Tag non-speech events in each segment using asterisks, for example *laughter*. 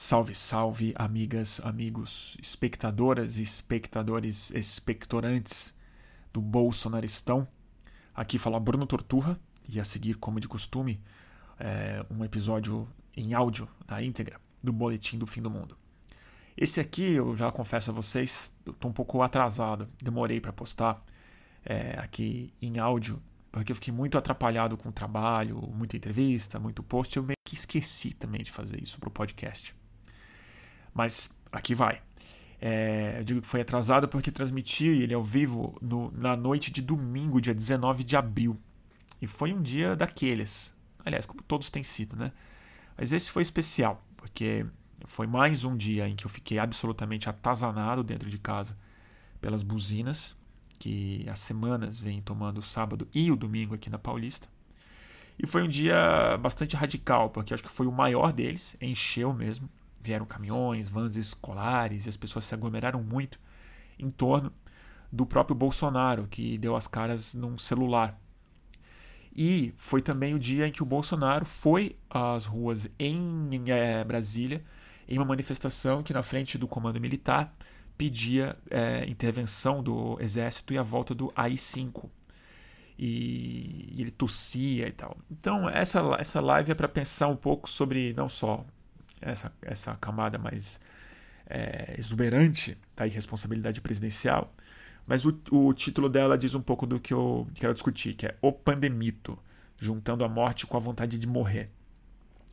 Salve, salve, amigas, amigos, espectadoras e espectadores expectorantes do Bolsonaristão. Aqui fala Bruno Torturra e a seguir, como de costume, é um episódio em áudio da íntegra do Boletim do Fim do Mundo. Esse aqui, eu já confesso a vocês, estou um pouco atrasado, demorei para postar é, aqui em áudio, porque eu fiquei muito atrapalhado com o trabalho, muita entrevista, muito post, eu meio que esqueci também de fazer isso para o podcast. Mas aqui vai. É, eu digo que foi atrasado porque transmiti ele ao vivo no, na noite de domingo, dia 19 de abril. E foi um dia daqueles. Aliás, como todos têm sido, né? Mas esse foi especial, porque foi mais um dia em que eu fiquei absolutamente atazanado dentro de casa pelas buzinas que há semanas vem tomando o sábado e o domingo aqui na Paulista. E foi um dia bastante radical, porque acho que foi o maior deles, encheu mesmo vieram caminhões, vans escolares e as pessoas se aglomeraram muito em torno do próprio Bolsonaro, que deu as caras num celular. E foi também o dia em que o Bolsonaro foi às ruas em é, Brasília, em uma manifestação que, na frente do comando militar, pedia é, intervenção do exército e a volta do AI-5. E, e ele tossia e tal. Então, essa, essa live é para pensar um pouco sobre não só essa, essa camada mais é, exuberante da irresponsabilidade presidencial. Mas o, o título dela diz um pouco do que eu quero discutir, que é O Pandemito, juntando a morte com a vontade de morrer.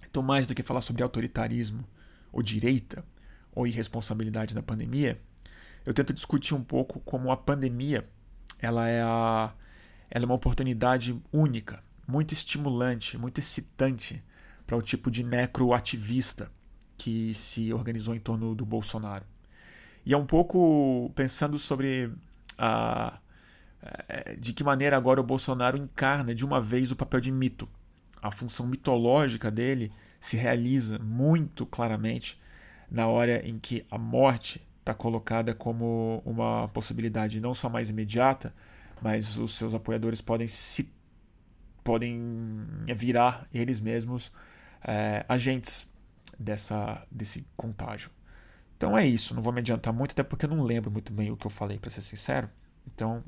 Então, mais do que falar sobre autoritarismo ou direita ou irresponsabilidade na pandemia, eu tento discutir um pouco como a pandemia ela é, a, ela é uma oportunidade única, muito estimulante, muito excitante para o tipo de necroativista que se organizou em torno do Bolsonaro. E é um pouco pensando sobre a, é, de que maneira agora o Bolsonaro encarna de uma vez o papel de mito. A função mitológica dele se realiza muito claramente na hora em que a morte está colocada como uma possibilidade não só mais imediata, mas os seus apoiadores podem se podem virar eles mesmos é, agentes dessa, desse contágio. Então é isso, não vou me adiantar muito, até porque eu não lembro muito bem o que eu falei, para ser sincero. Então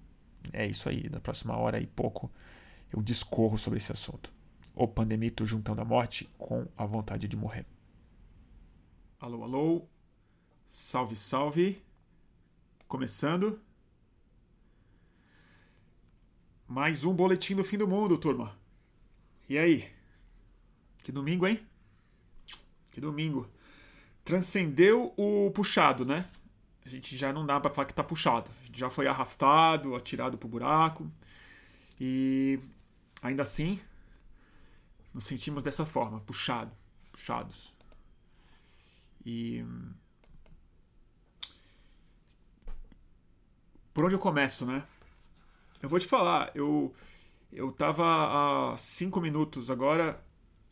é isso aí, na próxima hora e pouco eu discorro sobre esse assunto. O pandemito juntando a morte com a vontade de morrer. Alô, alô, salve, salve. Começando. Mais um boletim do fim do mundo, turma. E aí? Que domingo, hein? Que domingo. Transcendeu o puxado, né? A gente já não dá para falar que tá puxado. A gente já foi arrastado, atirado pro buraco. E ainda assim, nos sentimos dessa forma, puxado, puxados. E por onde eu começo, né? Eu vou te falar, eu eu tava há cinco minutos agora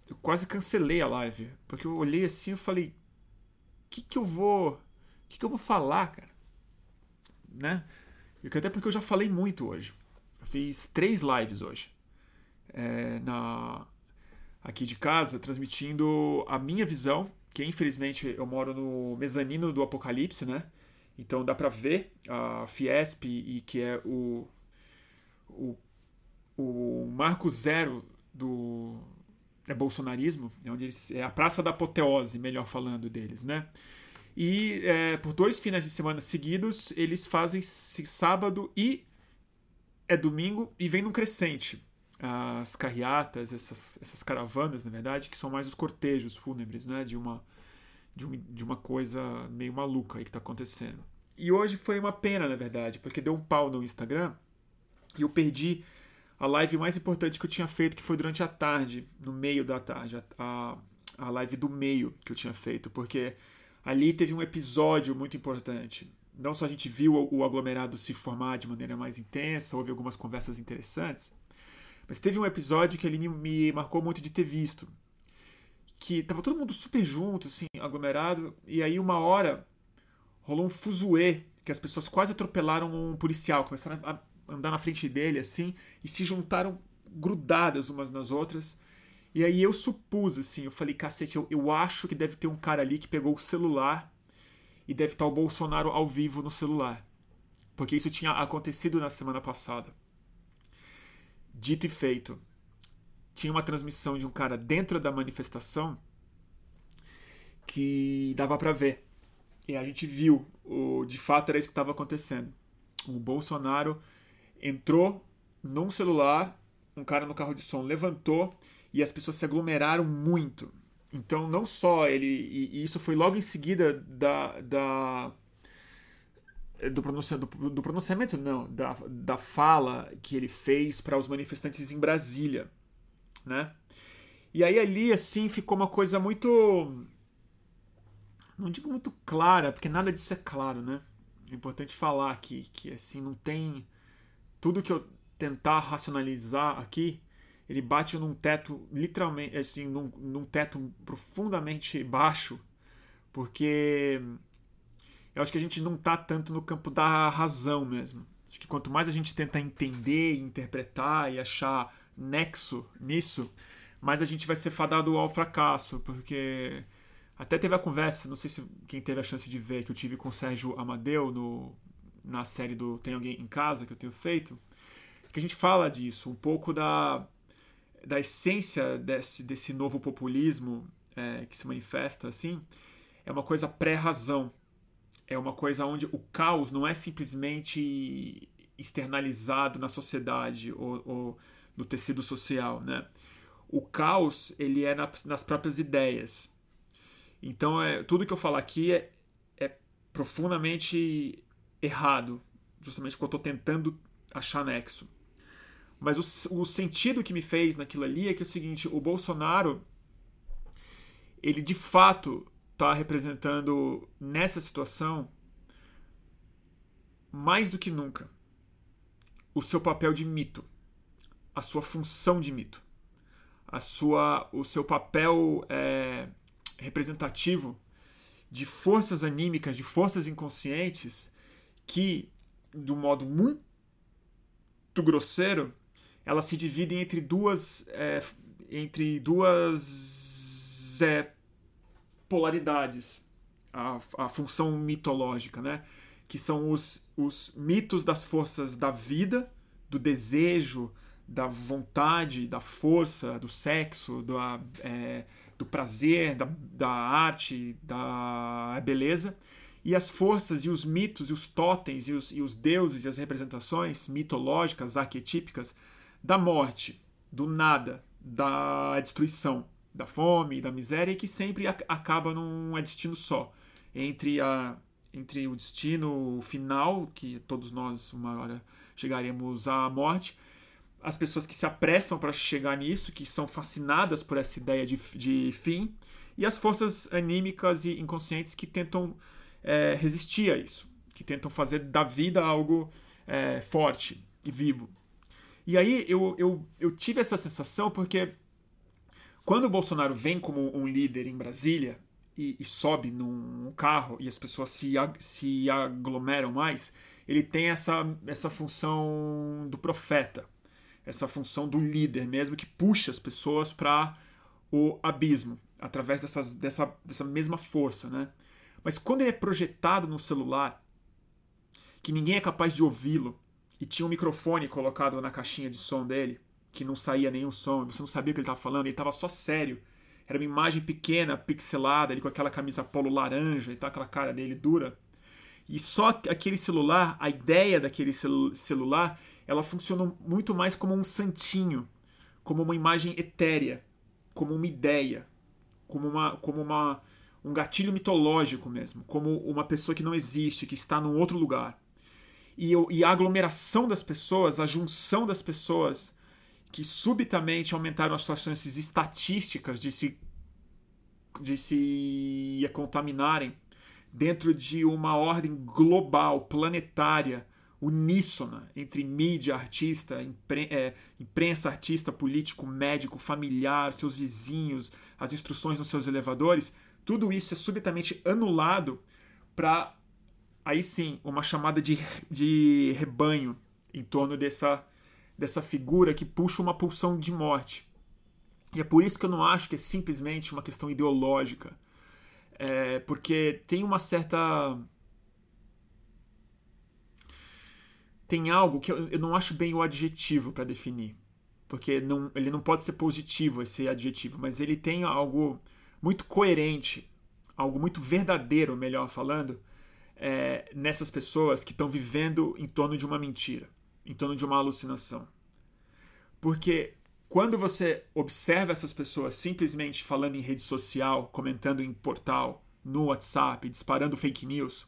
eu quase cancelei a live. Porque eu olhei assim e falei. O que, que eu vou. O que, que eu vou falar, cara? Né? Até porque eu já falei muito hoje. Eu fiz três lives hoje. É, na, aqui de casa, transmitindo a minha visão. Que infelizmente eu moro no mezanino do Apocalipse, né? Então dá pra ver a Fiesp e que é o, o, o marco zero do, é bolsonarismo, é onde eles, é a praça da apoteose, melhor falando deles, né? E é, por dois finais de semana seguidos, eles fazem sábado e é domingo e vem num crescente. As carreatas, essas, essas caravanas, na verdade, que são mais os cortejos fúnebres, né? De uma, de, um, de uma coisa meio maluca aí que está acontecendo. E hoje foi uma pena, na verdade, porque deu um pau no Instagram e eu perdi a live mais importante que eu tinha feito, que foi durante a tarde, no meio da tarde, a, a live do meio que eu tinha feito, porque ali teve um episódio muito importante. Não só a gente viu o, o aglomerado se formar de maneira mais intensa, houve algumas conversas interessantes, mas teve um episódio que ele me, me marcou muito de ter visto. Que tava todo mundo super junto, assim, aglomerado, e aí uma hora rolou um fuzuê, que as pessoas quase atropelaram um policial, começaram a andar na frente dele assim e se juntaram grudadas umas nas outras E aí eu supus, assim, eu falei, cacete, eu, eu acho que deve ter um cara ali que pegou o celular e deve estar o Bolsonaro ao vivo no celular. Porque isso tinha acontecido na semana passada. Dito e feito. Tinha uma transmissão de um cara dentro da manifestação que dava para ver. E a gente viu, o, de fato era isso que estava acontecendo. O Bolsonaro entrou num celular, um cara no carro de som levantou e as pessoas se aglomeraram muito. Então, não só ele. E, isso foi logo em seguida da. da do, pronuncia, do, do pronunciamento, não, da, da fala que ele fez para os manifestantes em Brasília, né? E aí ali, assim, ficou uma coisa muito. Não digo muito clara, porque nada disso é claro, né? É importante falar aqui que, assim, não tem. Tudo que eu tentar racionalizar aqui ele bate num teto, literalmente, assim, num, num teto profundamente baixo, porque eu acho que a gente não está tanto no campo da razão mesmo. Acho que quanto mais a gente tenta entender, interpretar e achar nexo nisso, mais a gente vai ser fadado ao fracasso, porque até teve a conversa, não sei se quem teve a chance de ver, que eu tive com o Sérgio Amadeu no, na série do Tem Alguém em Casa, que eu tenho feito, que a gente fala disso, um pouco da da essência desse, desse novo populismo é, que se manifesta assim, é uma coisa pré-razão. É uma coisa onde o caos não é simplesmente externalizado na sociedade ou, ou no tecido social, né? O caos ele é na, nas próprias ideias. Então é tudo que eu falo aqui é, é profundamente errado, justamente porque eu estou tentando achar nexo. Mas o, o sentido que me fez naquilo ali é que é o seguinte: o Bolsonaro, ele de fato está representando nessa situação mais do que nunca o seu papel de mito, a sua função de mito, a sua, o seu papel é, representativo de forças anímicas, de forças inconscientes que, do modo muito grosseiro, elas se dividem entre duas é, entre duas é, polaridades. A, a função mitológica né? Que são os, os mitos das forças da vida do desejo da vontade da força do sexo do, é, do prazer da, da arte da beleza e as forças e os mitos e os totens e os, e os deuses e as representações mitológicas arquetípicas da morte, do nada, da destruição, da fome, da miséria, e que sempre acaba num é destino só. Entre, a, entre o destino final, que todos nós uma hora chegaremos à morte, as pessoas que se apressam para chegar nisso, que são fascinadas por essa ideia de, de fim, e as forças anímicas e inconscientes que tentam é, resistir a isso, que tentam fazer da vida algo é, forte e vivo. E aí eu, eu, eu tive essa sensação porque quando o Bolsonaro vem como um líder em Brasília e, e sobe num carro e as pessoas se, se aglomeram mais, ele tem essa, essa função do profeta, essa função do líder mesmo, que puxa as pessoas para o abismo, através dessas, dessa, dessa mesma força. Né? Mas quando ele é projetado no celular, que ninguém é capaz de ouvi-lo, e tinha um microfone colocado na caixinha de som dele, que não saía nenhum som, você não sabia o que ele estava falando, ele estava só sério. Era uma imagem pequena, pixelada, ele com aquela camisa polo laranja e tal, aquela cara dele dura. E só aquele celular, a ideia daquele celu celular, ela funciona muito mais como um santinho, como uma imagem etérea, como uma ideia, como uma, como uma um gatilho mitológico mesmo, como uma pessoa que não existe, que está num outro lugar. E, e a aglomeração das pessoas, a junção das pessoas que subitamente aumentaram as suas chances estatísticas de se, de se contaminarem dentro de uma ordem global, planetária, uníssona entre mídia, artista, é, imprensa, artista, político, médico, familiar, seus vizinhos, as instruções nos seus elevadores, tudo isso é subitamente anulado para aí sim, uma chamada de, de rebanho em torno dessa, dessa figura que puxa uma pulsão de morte. E é por isso que eu não acho que é simplesmente uma questão ideológica. É, porque tem uma certa. Tem algo que eu, eu não acho bem o adjetivo para definir. Porque não, ele não pode ser positivo esse adjetivo, mas ele tem algo muito coerente, algo muito verdadeiro, melhor falando, é, nessas pessoas que estão vivendo em torno de uma mentira, em torno de uma alucinação. Porque quando você observa essas pessoas simplesmente falando em rede social, comentando em portal, no WhatsApp, disparando fake news,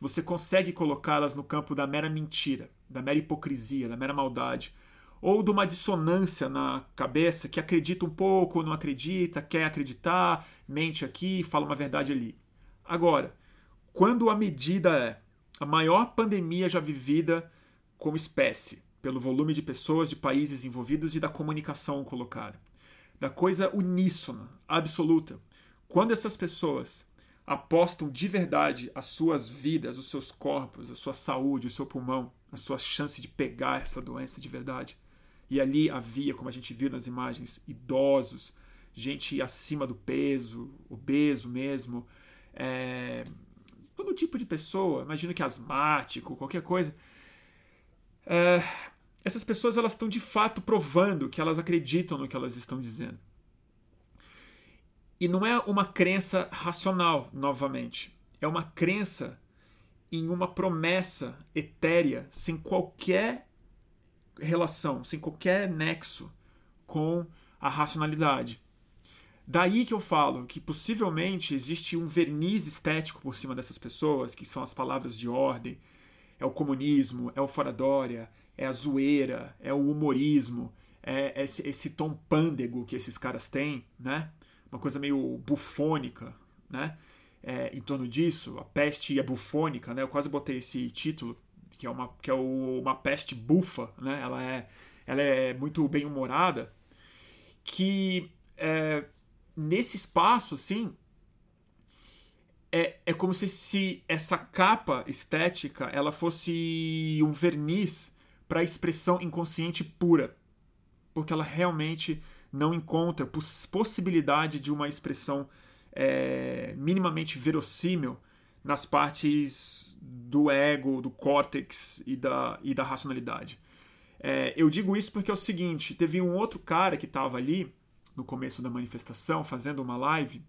você consegue colocá-las no campo da mera mentira, da mera hipocrisia, da mera maldade, ou de uma dissonância na cabeça que acredita um pouco, não acredita, quer acreditar, mente aqui, fala uma verdade ali. Agora, quando a medida é a maior pandemia já vivida como espécie, pelo volume de pessoas, de países envolvidos e da comunicação colocada, da coisa uníssona, absoluta, quando essas pessoas apostam de verdade as suas vidas, os seus corpos, a sua saúde, o seu pulmão, a sua chance de pegar essa doença de verdade, e ali havia, como a gente viu nas imagens, idosos, gente acima do peso, obeso mesmo, é, todo tipo de pessoa, imagino que asmático, qualquer coisa. É, essas pessoas elas estão de fato provando que elas acreditam no que elas estão dizendo. E não é uma crença racional, novamente. É uma crença em uma promessa etérea, sem qualquer relação, sem qualquer nexo com a racionalidade. Daí que eu falo que possivelmente existe um verniz estético por cima dessas pessoas, que são as palavras de ordem, é o comunismo, é o foradória, é a zoeira, é o humorismo, é esse, esse tom pândego que esses caras têm, né? Uma coisa meio bufônica, né? É, em torno disso, a peste é bufônica, né? Eu quase botei esse título que é uma, que é o, uma peste bufa, né? Ela é, ela é muito bem humorada, que é, nesse espaço, assim, é, é como se, se essa capa estética ela fosse um verniz para a expressão inconsciente pura, porque ela realmente não encontra possibilidade de uma expressão é, minimamente verossímil nas partes do ego, do córtex e da, e da racionalidade. É, eu digo isso porque é o seguinte: teve um outro cara que estava ali no começo da manifestação fazendo uma live.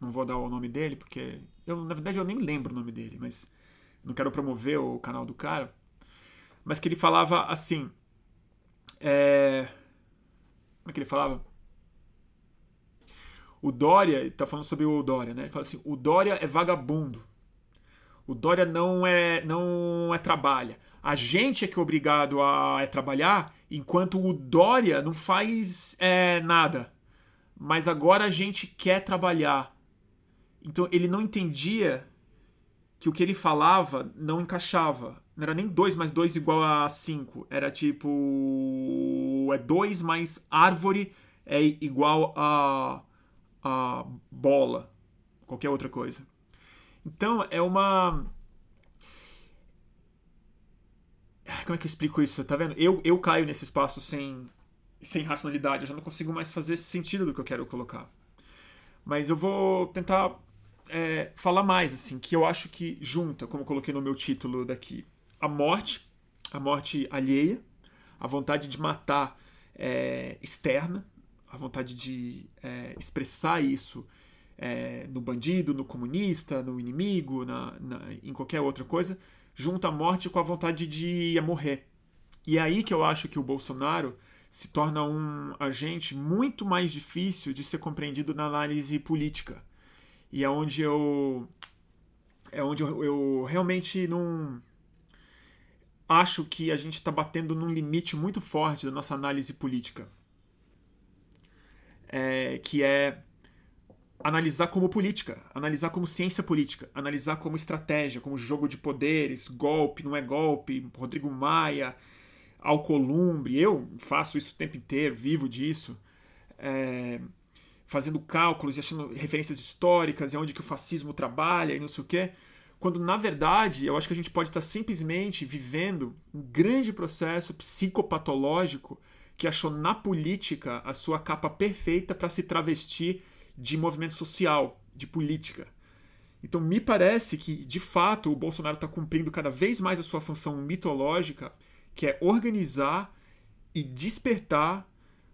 Não vou dar o nome dele porque eu na verdade eu nem lembro o nome dele, mas não quero promover o canal do cara. Mas que ele falava assim. É... Como é que ele falava? O Dória, ele tá falando sobre o Dória, né? Ele fala assim: o Dória é vagabundo. O Dória não é não é trabalha. A gente é que é obrigado a é trabalhar, enquanto o Dória não faz é, nada. Mas agora a gente quer trabalhar. Então ele não entendia que o que ele falava não encaixava. Não era nem 2 mais 2 igual a 5. Era tipo. É 2 mais árvore é igual a, a bola. Qualquer outra coisa. Então, é uma. Como é que eu explico isso? Tá vendo? Eu, eu caio nesse espaço sem, sem racionalidade. Eu já não consigo mais fazer sentido do que eu quero colocar. Mas eu vou tentar é, falar mais, assim, que eu acho que junta, como eu coloquei no meu título daqui, a morte, a morte alheia, a vontade de matar é, externa, a vontade de é, expressar isso é, no bandido, no comunista, no inimigo, na, na, em qualquer outra coisa, junta a morte com a vontade de morrer. E é aí que eu acho que o Bolsonaro se torna um agente muito mais difícil de ser compreendido na análise política. E é onde eu. É onde eu, eu realmente não. Acho que a gente está batendo num limite muito forte da nossa análise política. É, que é analisar como política, analisar como ciência política, analisar como estratégia, como jogo de poderes, golpe, não é golpe, Rodrigo Maia, Alcolumbre, eu faço isso o tempo inteiro, vivo disso, é, fazendo cálculos e achando referências históricas e onde que o fascismo trabalha e não sei o quê, quando na verdade eu acho que a gente pode estar simplesmente vivendo um grande processo psicopatológico que achou na política a sua capa perfeita para se travestir de movimento social, de política. Então, me parece que, de fato, o Bolsonaro está cumprindo cada vez mais a sua função mitológica, que é organizar e despertar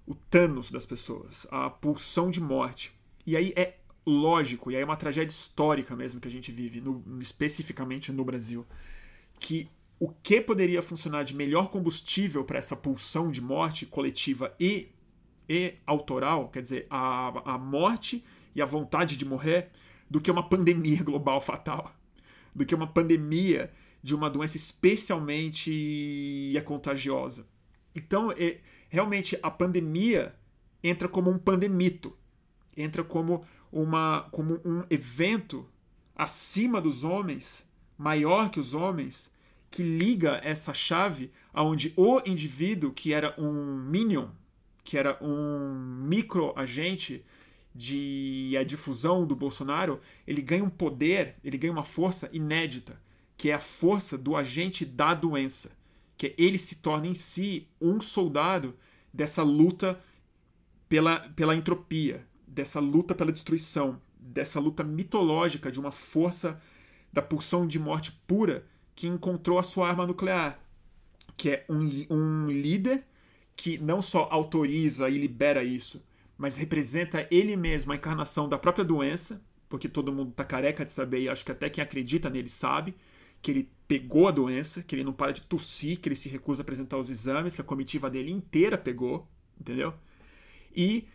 o Thanos das pessoas, a pulsão de morte. E aí é lógico, e aí é uma tragédia histórica mesmo que a gente vive, no, especificamente no Brasil, que o que poderia funcionar de melhor combustível para essa pulsão de morte coletiva e, e autoral, quer dizer, a, a morte e a vontade de morrer, do que uma pandemia global fatal, do que uma pandemia de uma doença especialmente é contagiosa. Então, é, realmente, a pandemia entra como um pandemito, entra como, uma, como um evento acima dos homens, maior que os homens, que liga essa chave aonde o indivíduo, que era um minion, que era um microagente de a difusão do Bolsonaro, ele ganha um poder, ele ganha uma força inédita, que é a força do agente da doença que ele se torna em si um soldado dessa luta pela, pela entropia, dessa luta pela destruição, dessa luta mitológica de uma força da pulsão de morte pura que encontrou a sua arma nuclear, que é um, um líder que não só autoriza e libera isso, mas representa ele mesmo a encarnação da própria doença, porque todo mundo está careca de saber e acho que até quem acredita nele sabe que ele pegou a doença, que ele não para de tossir, que ele se recusa a apresentar os exames, que a comitiva dele inteira pegou, entendeu? E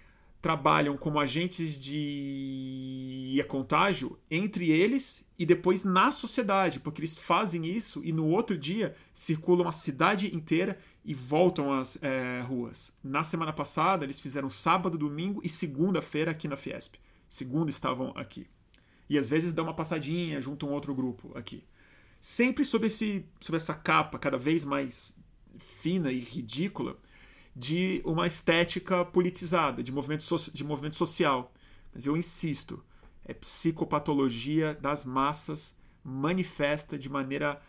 trabalham como agentes de contágio entre eles e depois na sociedade, porque eles fazem isso e no outro dia circulam a cidade inteira e voltam às é, ruas. Na semana passada, eles fizeram sábado, domingo e segunda-feira aqui na Fiesp. Segunda estavam aqui. E às vezes dá uma passadinha junto um outro grupo aqui sempre sobre, esse, sobre essa capa cada vez mais fina e ridícula de uma estética politizada, de movimento, so, de movimento social. Mas eu insisto, é psicopatologia das massas manifesta de maneira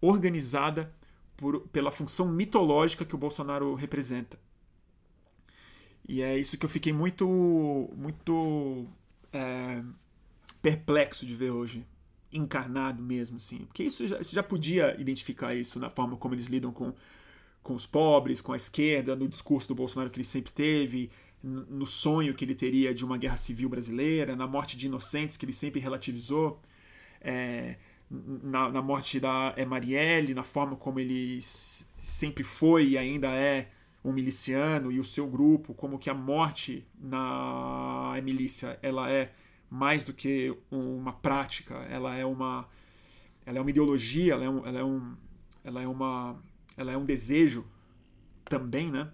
organizada por, pela função mitológica que o Bolsonaro representa. E é isso que eu fiquei muito, muito é, perplexo de ver hoje encarnado mesmo, assim. Porque isso já, você já podia identificar isso na forma como eles lidam com, com os pobres, com a esquerda, no discurso do Bolsonaro que ele sempre teve, no sonho que ele teria de uma guerra civil brasileira, na morte de inocentes que ele sempre relativizou, é, na, na, morte da é, Marielle, na forma como ele sempre foi e ainda é um miliciano e o seu grupo, como que a morte na milícia ela é mais do que uma prática, ela é uma ela é uma ideologia, ela é um, ela é um, ela é uma ela é um desejo também, né?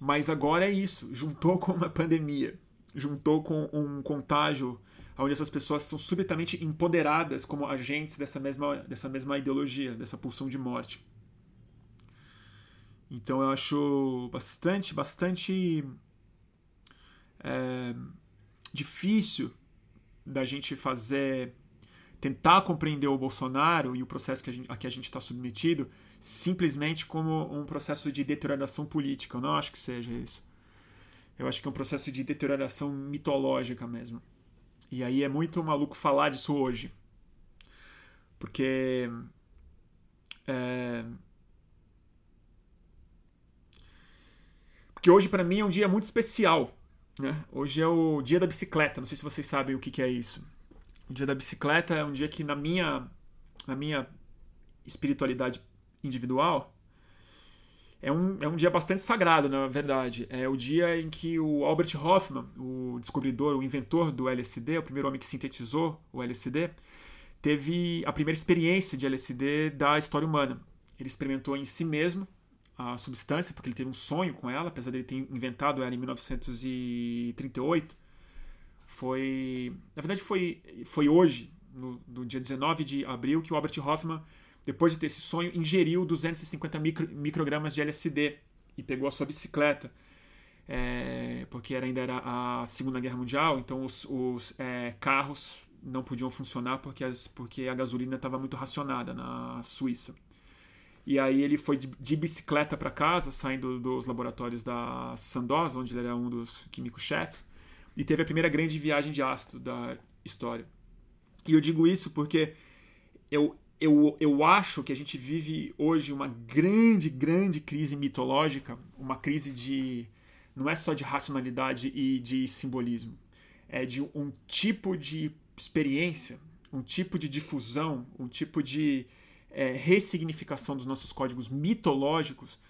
Mas agora é isso, juntou com uma pandemia, juntou com um contágio onde essas pessoas são subitamente empoderadas como agentes dessa mesma, dessa mesma ideologia, dessa pulsão de morte. Então eu acho bastante, bastante é, difícil da gente fazer tentar compreender o Bolsonaro e o processo que a, gente, a que a gente está submetido simplesmente como um processo de deterioração política. Eu não acho que seja isso. Eu acho que é um processo de deterioração mitológica mesmo. E aí é muito maluco falar disso hoje. Porque. É... Porque hoje, para mim, é um dia muito especial né? Hoje é o dia da bicicleta, não sei se vocês sabem o que, que é isso. O dia da bicicleta é um dia que, na minha, na minha espiritualidade individual, é um, é um dia bastante sagrado, na verdade. É o dia em que o Albert Hoffman, o descobridor, o inventor do LSD, o primeiro homem que sintetizou o LSD, teve a primeira experiência de LSD da história humana. Ele experimentou em si mesmo a substância, porque ele teve um sonho com ela, apesar dele ter inventado ela em 1938. Foi. Na verdade, foi, foi hoje, no, no dia 19 de abril, que o Albert Hoffman, depois de ter esse sonho, ingeriu 250 micro, microgramas de LSD e pegou a sua bicicleta. É, porque ainda era a Segunda Guerra Mundial, então os, os é, carros não podiam funcionar porque, as, porque a gasolina estava muito racionada na Suíça. E aí ele foi de, de bicicleta para casa, saindo dos laboratórios da Sandoz, onde ele era um dos químicos-chefes, e teve a primeira grande viagem de ácido da história. E eu digo isso porque eu, eu, eu acho que a gente vive hoje uma grande, grande crise mitológica, uma crise de. não é só de racionalidade e de simbolismo, é de um tipo de experiência, um tipo de difusão, um tipo de é, ressignificação dos nossos códigos mitológicos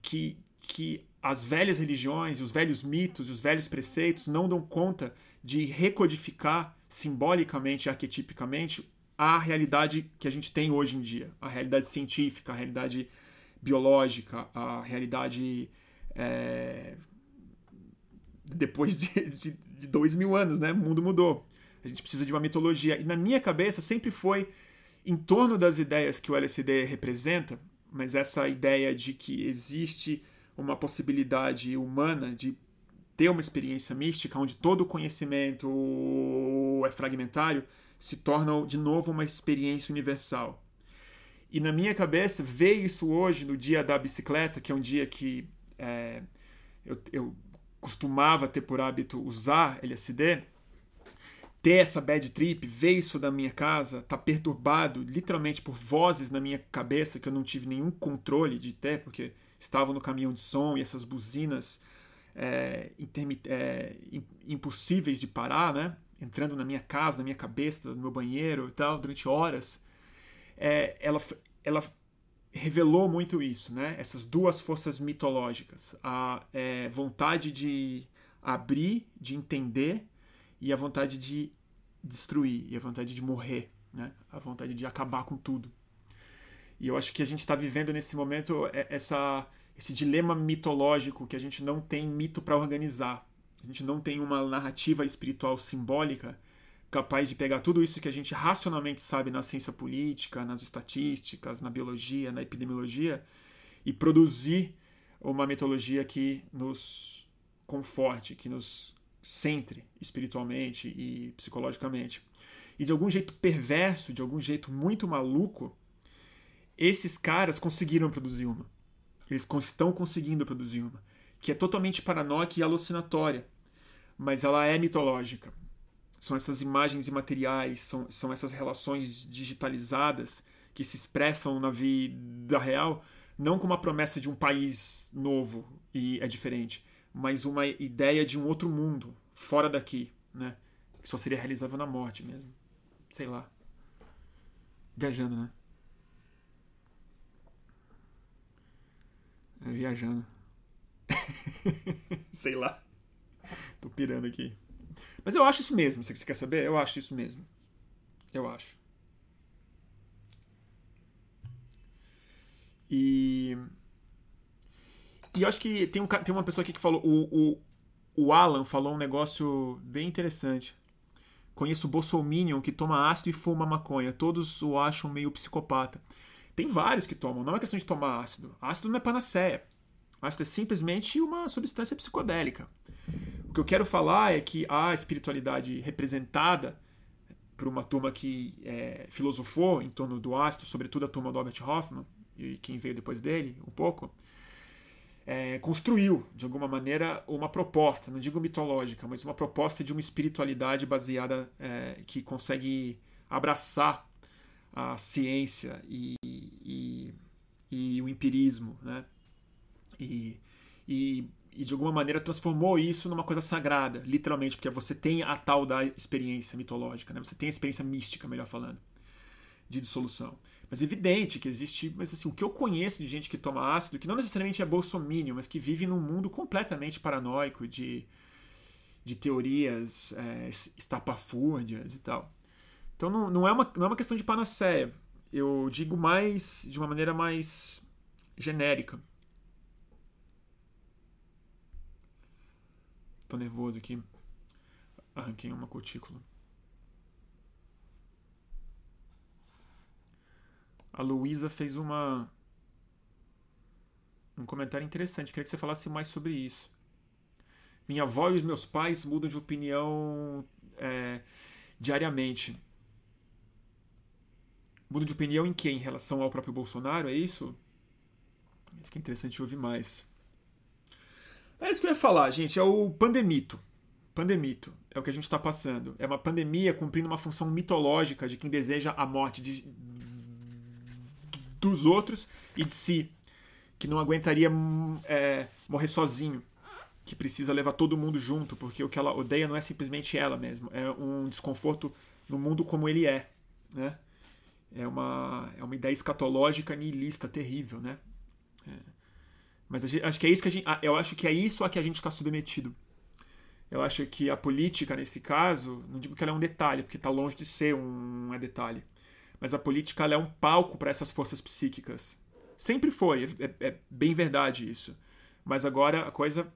que, que as velhas religiões, os velhos mitos, os velhos preceitos não dão conta de recodificar simbolicamente, arquetipicamente, a realidade que a gente tem hoje em dia, a realidade científica, a realidade biológica, a realidade é... depois de, *laughs* de, de dois mil anos, né? O mundo mudou. A gente precisa de uma mitologia. E na minha cabeça sempre foi em torno das ideias que o LSD representa, mas essa ideia de que existe uma possibilidade humana de ter uma experiência mística onde todo o conhecimento é fragmentário se torna de novo uma experiência universal. E na minha cabeça, ver isso hoje no dia da bicicleta, que é um dia que é, eu, eu costumava ter por hábito usar LSD, ter essa bad trip, ver isso da minha casa, tá perturbado literalmente por vozes na minha cabeça que eu não tive nenhum controle de ter, porque estavam no caminhão de som e essas buzinas é, é, impossíveis de parar, né? Entrando na minha casa, na minha cabeça, no meu banheiro e tal, durante horas. É, ela, ela revelou muito isso, né? Essas duas forças mitológicas. A é, vontade de abrir, de entender e a vontade de destruir, e a vontade de morrer, né? a vontade de acabar com tudo. E eu acho que a gente está vivendo nesse momento é, essa, esse dilema mitológico que a gente não tem mito para organizar. A gente não tem uma narrativa espiritual simbólica capaz de pegar tudo isso que a gente racionalmente sabe na ciência política, nas estatísticas, na biologia, na epidemiologia e produzir uma mitologia que nos conforte, que nos centre espiritualmente e psicologicamente. E de algum jeito perverso, de algum jeito muito maluco, esses caras conseguiram produzir uma. Eles estão conseguindo produzir uma. Que é totalmente paranoica e alucinatória. Mas ela é mitológica. São essas imagens imateriais, são, são essas relações digitalizadas que se expressam na vida real, não com uma promessa de um país novo e é diferente, mas uma ideia de um outro mundo, fora daqui, né? Que só seria realizável na morte mesmo. Sei lá. Viajando, né? É, viajando. *laughs* Sei lá. *laughs* Tô pirando aqui. Mas eu acho isso mesmo. Se você quer saber, eu acho isso mesmo. Eu acho. E e eu acho que tem, um, tem uma pessoa aqui que falou. O, o, o Alan falou um negócio bem interessante. Conheço o Bolsominion que toma ácido e fuma maconha. Todos o acham meio psicopata. Tem vários que tomam. Não é questão de tomar ácido. Ácido não é panaceia. Ácido é simplesmente uma substância psicodélica. O que eu quero falar é que a espiritualidade representada por uma turma que é, filosofou em torno do ácido, sobretudo a turma do Albert Hoffman, e quem veio depois dele, um pouco, é, construiu, de alguma maneira, uma proposta, não digo mitológica, mas uma proposta de uma espiritualidade baseada é, que consegue abraçar a ciência e, e, e o empirismo, né? E, e, e, de alguma maneira transformou isso numa coisa sagrada, literalmente, porque você tem a tal da experiência mitológica, né? Você tem a experiência mística, melhor falando, de dissolução. Mas é evidente que existe. Mas assim, o que eu conheço de gente que toma ácido, que não necessariamente é bolsomínio, mas que vive num mundo completamente paranoico de, de teorias é, estapafúrdias e tal. Então não, não, é uma, não é uma questão de panaceia. Eu digo mais de uma maneira mais genérica. Tô nervoso aqui. Arranquei uma cutícula. a Luísa fez uma um comentário interessante. Queria que você falasse mais sobre isso. Minha avó e os meus pais mudam de opinião é, diariamente. Mudam de opinião em quem? Em relação ao próprio Bolsonaro? É isso? Fica interessante ouvir mais. É isso que eu ia falar, gente. É o pandemito. Pandemito. É o que a gente está passando. É uma pandemia cumprindo uma função mitológica de quem deseja a morte de, dos outros e de si. Que não aguentaria é, morrer sozinho. Que precisa levar todo mundo junto, porque o que ela odeia não é simplesmente ela mesma. É um desconforto no mundo como ele é. Né? É, uma, é uma ideia escatológica nihilista terrível, né? É. Mas gente, acho que é isso que a gente, eu acho que é isso a que a gente está submetido. Eu acho que a política nesse caso, não digo que ela é um detalhe, porque está longe de ser um, um detalhe, mas a política é um palco para essas forças psíquicas. Sempre foi, é, é, é bem verdade isso. Mas agora a coisa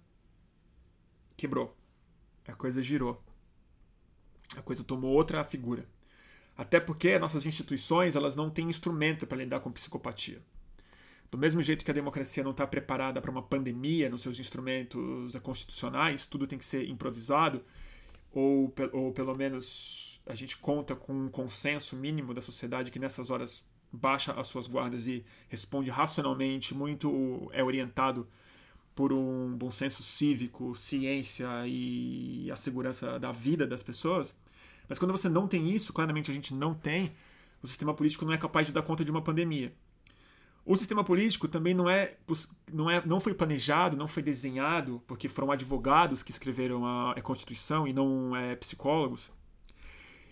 quebrou, a coisa girou, a coisa tomou outra figura. Até porque nossas instituições elas não têm instrumento para lidar com psicopatia. Do mesmo jeito que a democracia não está preparada para uma pandemia nos seus instrumentos constitucionais, tudo tem que ser improvisado, ou, ou pelo menos a gente conta com um consenso mínimo da sociedade que nessas horas baixa as suas guardas e responde racionalmente, muito é orientado por um bom senso cívico, ciência e a segurança da vida das pessoas. Mas quando você não tem isso, claramente a gente não tem, o sistema político não é capaz de dar conta de uma pandemia. O sistema político também não é, não é, não foi planejado, não foi desenhado, porque foram advogados que escreveram a, a Constituição e não é, psicólogos.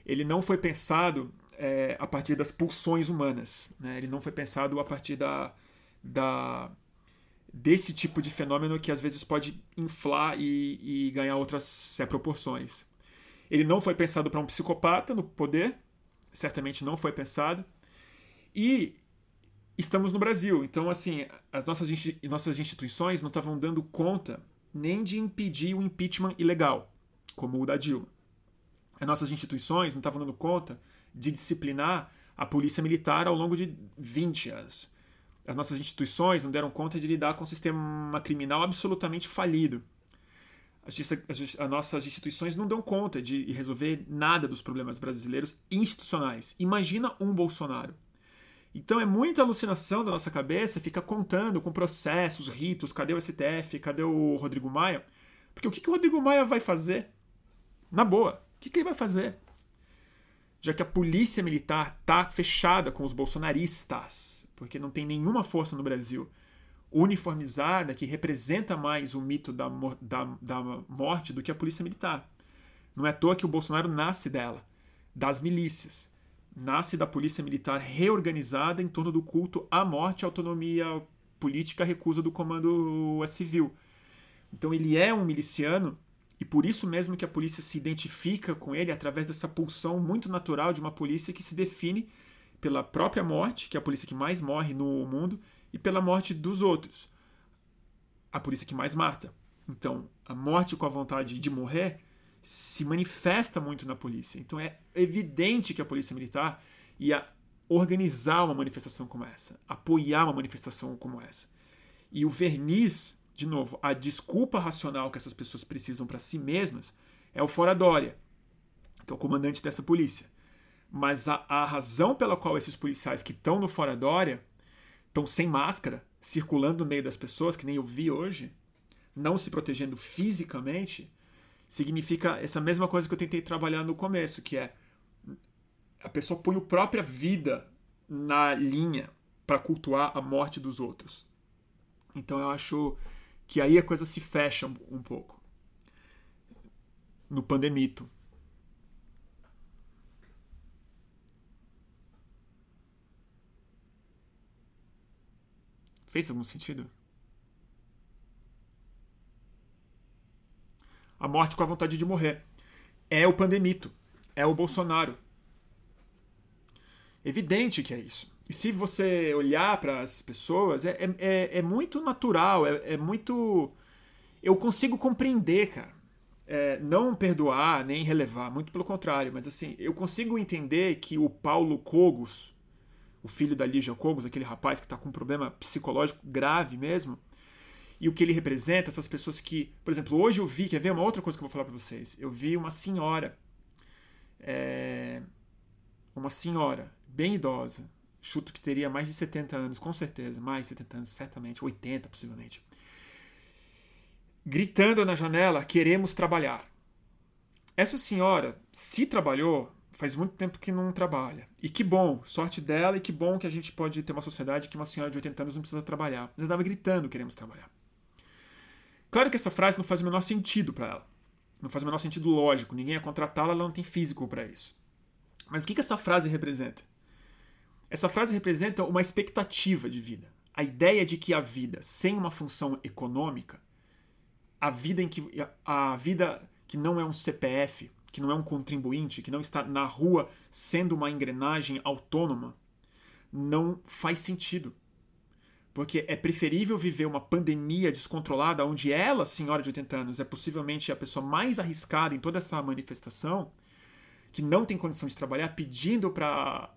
Ele não foi pensado é, a partir das pulsões humanas. Né? Ele não foi pensado a partir da, da, desse tipo de fenômeno que às vezes pode inflar e, e ganhar outras é, proporções. Ele não foi pensado para um psicopata no poder, certamente não foi pensado. E estamos no Brasil. Então, assim, as nossas, nossas instituições não estavam dando conta nem de impedir o impeachment ilegal, como o da Dilma. As nossas instituições não estavam dando conta de disciplinar a polícia militar ao longo de 20 anos. As nossas instituições não deram conta de lidar com um sistema criminal absolutamente falido. As, as, as nossas instituições não dão conta de resolver nada dos problemas brasileiros institucionais. Imagina um Bolsonaro então é muita alucinação da nossa cabeça, fica contando com processos, ritos, cadê o STF, cadê o Rodrigo Maia? Porque o que, que o Rodrigo Maia vai fazer? Na boa, o que, que ele vai fazer? Já que a polícia militar tá fechada com os bolsonaristas, porque não tem nenhuma força no Brasil uniformizada que representa mais o mito da, da, da morte do que a polícia militar. Não é à toa que o Bolsonaro nasce dela, das milícias nasce da polícia militar reorganizada em torno do culto à morte, autonomia política, recusa do comando civil. Então ele é um miliciano e por isso mesmo que a polícia se identifica com ele através dessa pulsão muito natural de uma polícia que se define pela própria morte, que é a polícia que mais morre no mundo, e pela morte dos outros, a polícia que mais mata. Então, a morte com a vontade de morrer se manifesta muito na polícia. Então é evidente que a polícia militar ia organizar uma manifestação como essa, apoiar uma manifestação como essa. E o verniz, de novo, a desculpa racional que essas pessoas precisam para si mesmas é o Fora Dória, que é o comandante dessa polícia. Mas a, a razão pela qual esses policiais que estão no Fora Dória estão sem máscara, circulando no meio das pessoas, que nem eu vi hoje, não se protegendo fisicamente, significa essa mesma coisa que eu tentei trabalhar no começo, que é a pessoa põe a própria vida na linha para cultuar a morte dos outros. Então eu acho que aí a coisa se fecha um pouco. No pandemito. Fez algum sentido? A morte com a vontade de morrer. É o pandemito, é o Bolsonaro. Evidente que é isso. E se você olhar para as pessoas, é, é, é, é, muito natural, é, é, muito. Eu consigo compreender, cara. É, não perdoar nem relevar, muito pelo contrário, mas assim, eu consigo entender que o Paulo Cogos, o filho da Lígia Cogos, aquele rapaz que está com um problema psicológico grave mesmo, e o que ele representa, essas pessoas que. Por exemplo, hoje eu vi, quer ver uma outra coisa que eu vou falar para vocês? Eu vi uma senhora, é, uma senhora bem idosa, chuto que teria mais de 70 anos, com certeza, mais de 70 anos, certamente, 80 possivelmente. Gritando na janela: queremos trabalhar. Essa senhora, se trabalhou, faz muito tempo que não trabalha. E que bom, sorte dela e que bom que a gente pode ter uma sociedade que uma senhora de 80 anos não precisa trabalhar. Ela estava gritando: queremos trabalhar. Claro que essa frase não faz o menor sentido para ela. Não faz o menor sentido lógico. Ninguém ia contratá-la, ela não tem físico para isso. Mas o que, que essa frase representa? Essa frase representa uma expectativa de vida. A ideia de que a vida sem uma função econômica, a vida em que a vida que não é um CPF, que não é um contribuinte, que não está na rua sendo uma engrenagem autônoma, não faz sentido. Porque é preferível viver uma pandemia descontrolada, onde ela, senhora de 80 anos, é possivelmente a pessoa mais arriscada em toda essa manifestação, que não tem condição de trabalhar, pedindo para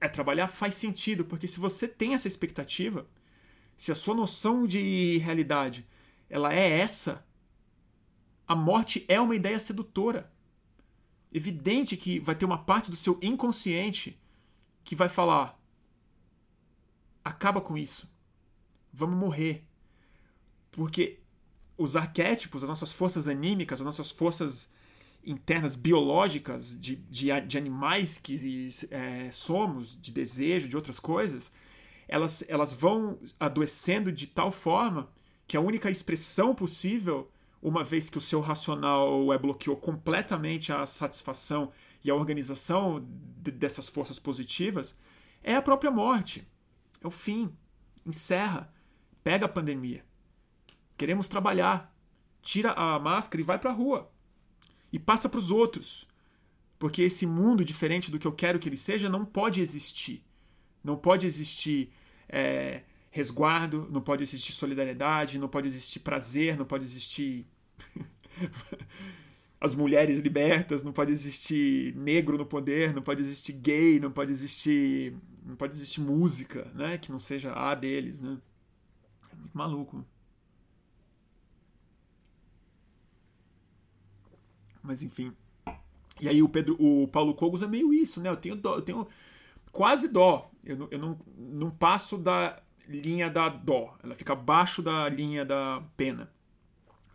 é, trabalhar, faz sentido. Porque se você tem essa expectativa, se a sua noção de realidade ela é essa, a morte é uma ideia sedutora. Evidente que vai ter uma parte do seu inconsciente que vai falar: acaba com isso vamos morrer. Porque os arquétipos, as nossas forças anímicas, as nossas forças internas biológicas de, de, de animais que é, somos, de desejo, de outras coisas, elas, elas vão adoecendo de tal forma que a única expressão possível, uma vez que o seu racional é bloqueou completamente a satisfação e a organização de, dessas forças positivas, é a própria morte. É o fim. Encerra. Pega a pandemia. Queremos trabalhar. Tira a máscara e vai para a rua. E passa para os outros. Porque esse mundo diferente do que eu quero que ele seja não pode existir. Não pode existir é, resguardo, não pode existir solidariedade, não pode existir prazer, não pode existir *laughs* as mulheres libertas, não pode existir negro no poder, não pode existir gay, não pode existir não pode existir música, né, que não seja a deles, né? Muito maluco. Mas enfim. E aí o Pedro, o Paulo Cogos é meio isso, né? Eu tenho dó, eu tenho quase dó. Eu, eu não, não passo da linha da dó. Ela fica abaixo da linha da pena.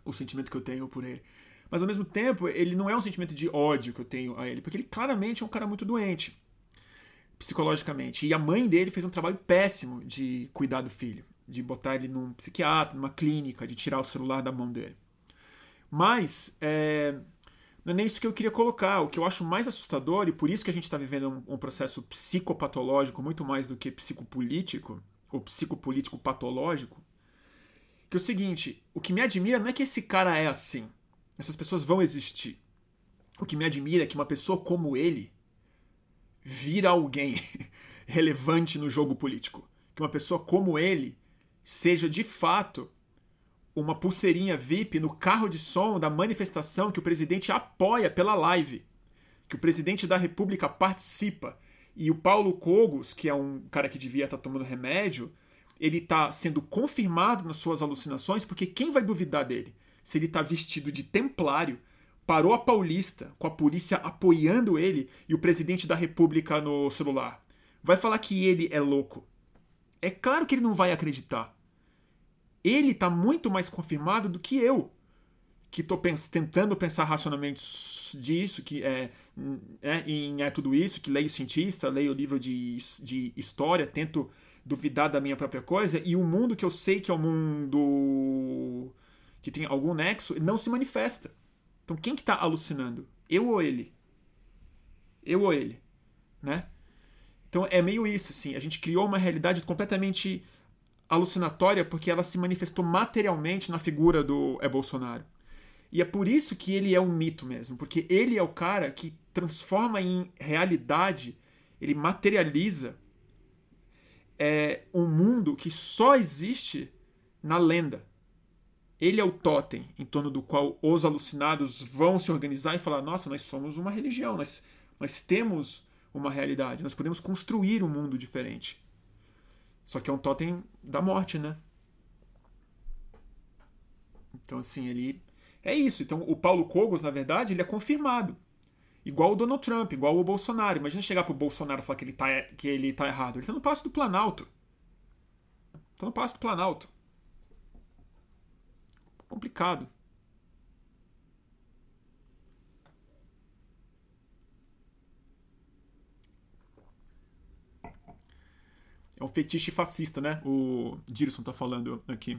O sentimento que eu tenho por ele. Mas ao mesmo tempo, ele não é um sentimento de ódio que eu tenho a ele, porque ele claramente é um cara muito doente psicologicamente. E a mãe dele fez um trabalho péssimo de cuidar do filho de botar ele num psiquiatra, numa clínica, de tirar o celular da mão dele. Mas é, não é nem isso que eu queria colocar. O que eu acho mais assustador, e por isso que a gente está vivendo um, um, processo psicopatológico muito mais do que psicopolítico, ou psicopolítico patológico, que é o seguinte: o que me admira não é que esse cara é assim. Essas pessoas vão existir. O que me admira é que uma pessoa como ele vira alguém *laughs* relevante no jogo político. Que uma pessoa como ele seja de fato uma pulseirinha VIP no carro de som da manifestação que o presidente apoia pela live, que o presidente da República participa. E o Paulo Cogos, que é um cara que devia estar tomando remédio, ele está sendo confirmado nas suas alucinações, porque quem vai duvidar dele? Se ele está vestido de templário, parou a Paulista, com a polícia apoiando ele e o presidente da República no celular. Vai falar que ele é louco. É claro que ele não vai acreditar ele está muito mais confirmado do que eu, que estou pens tentando pensar racionalmente disso, que é, é, em é tudo isso, que leio cientista, leio livro de, de história, tento duvidar da minha própria coisa, e o mundo que eu sei que é o mundo que tem algum nexo não se manifesta. Então quem que está alucinando? Eu ou ele? Eu ou ele? Né? Então é meio isso, assim. A gente criou uma realidade completamente alucinatória porque ela se manifestou materialmente na figura do é Bolsonaro. E é por isso que ele é um mito mesmo, porque ele é o cara que transforma em realidade, ele materializa é, um mundo que só existe na lenda. Ele é o totem em torno do qual os alucinados vão se organizar e falar: nossa, nós somos uma religião, nós, nós temos uma realidade, nós podemos construir um mundo diferente. Só que é um totem da morte, né? Então, assim, ele. É isso. Então, o Paulo Cogos, na verdade, ele é confirmado. Igual o Donald Trump, igual o Bolsonaro. Imagina chegar pro Bolsonaro e falar que ele tá, que ele tá errado. Ele tá no Palácio do Planalto. Tá no Palácio do Planalto. Complicado. É um fetiche fascista, né? O Dirson tá falando aqui.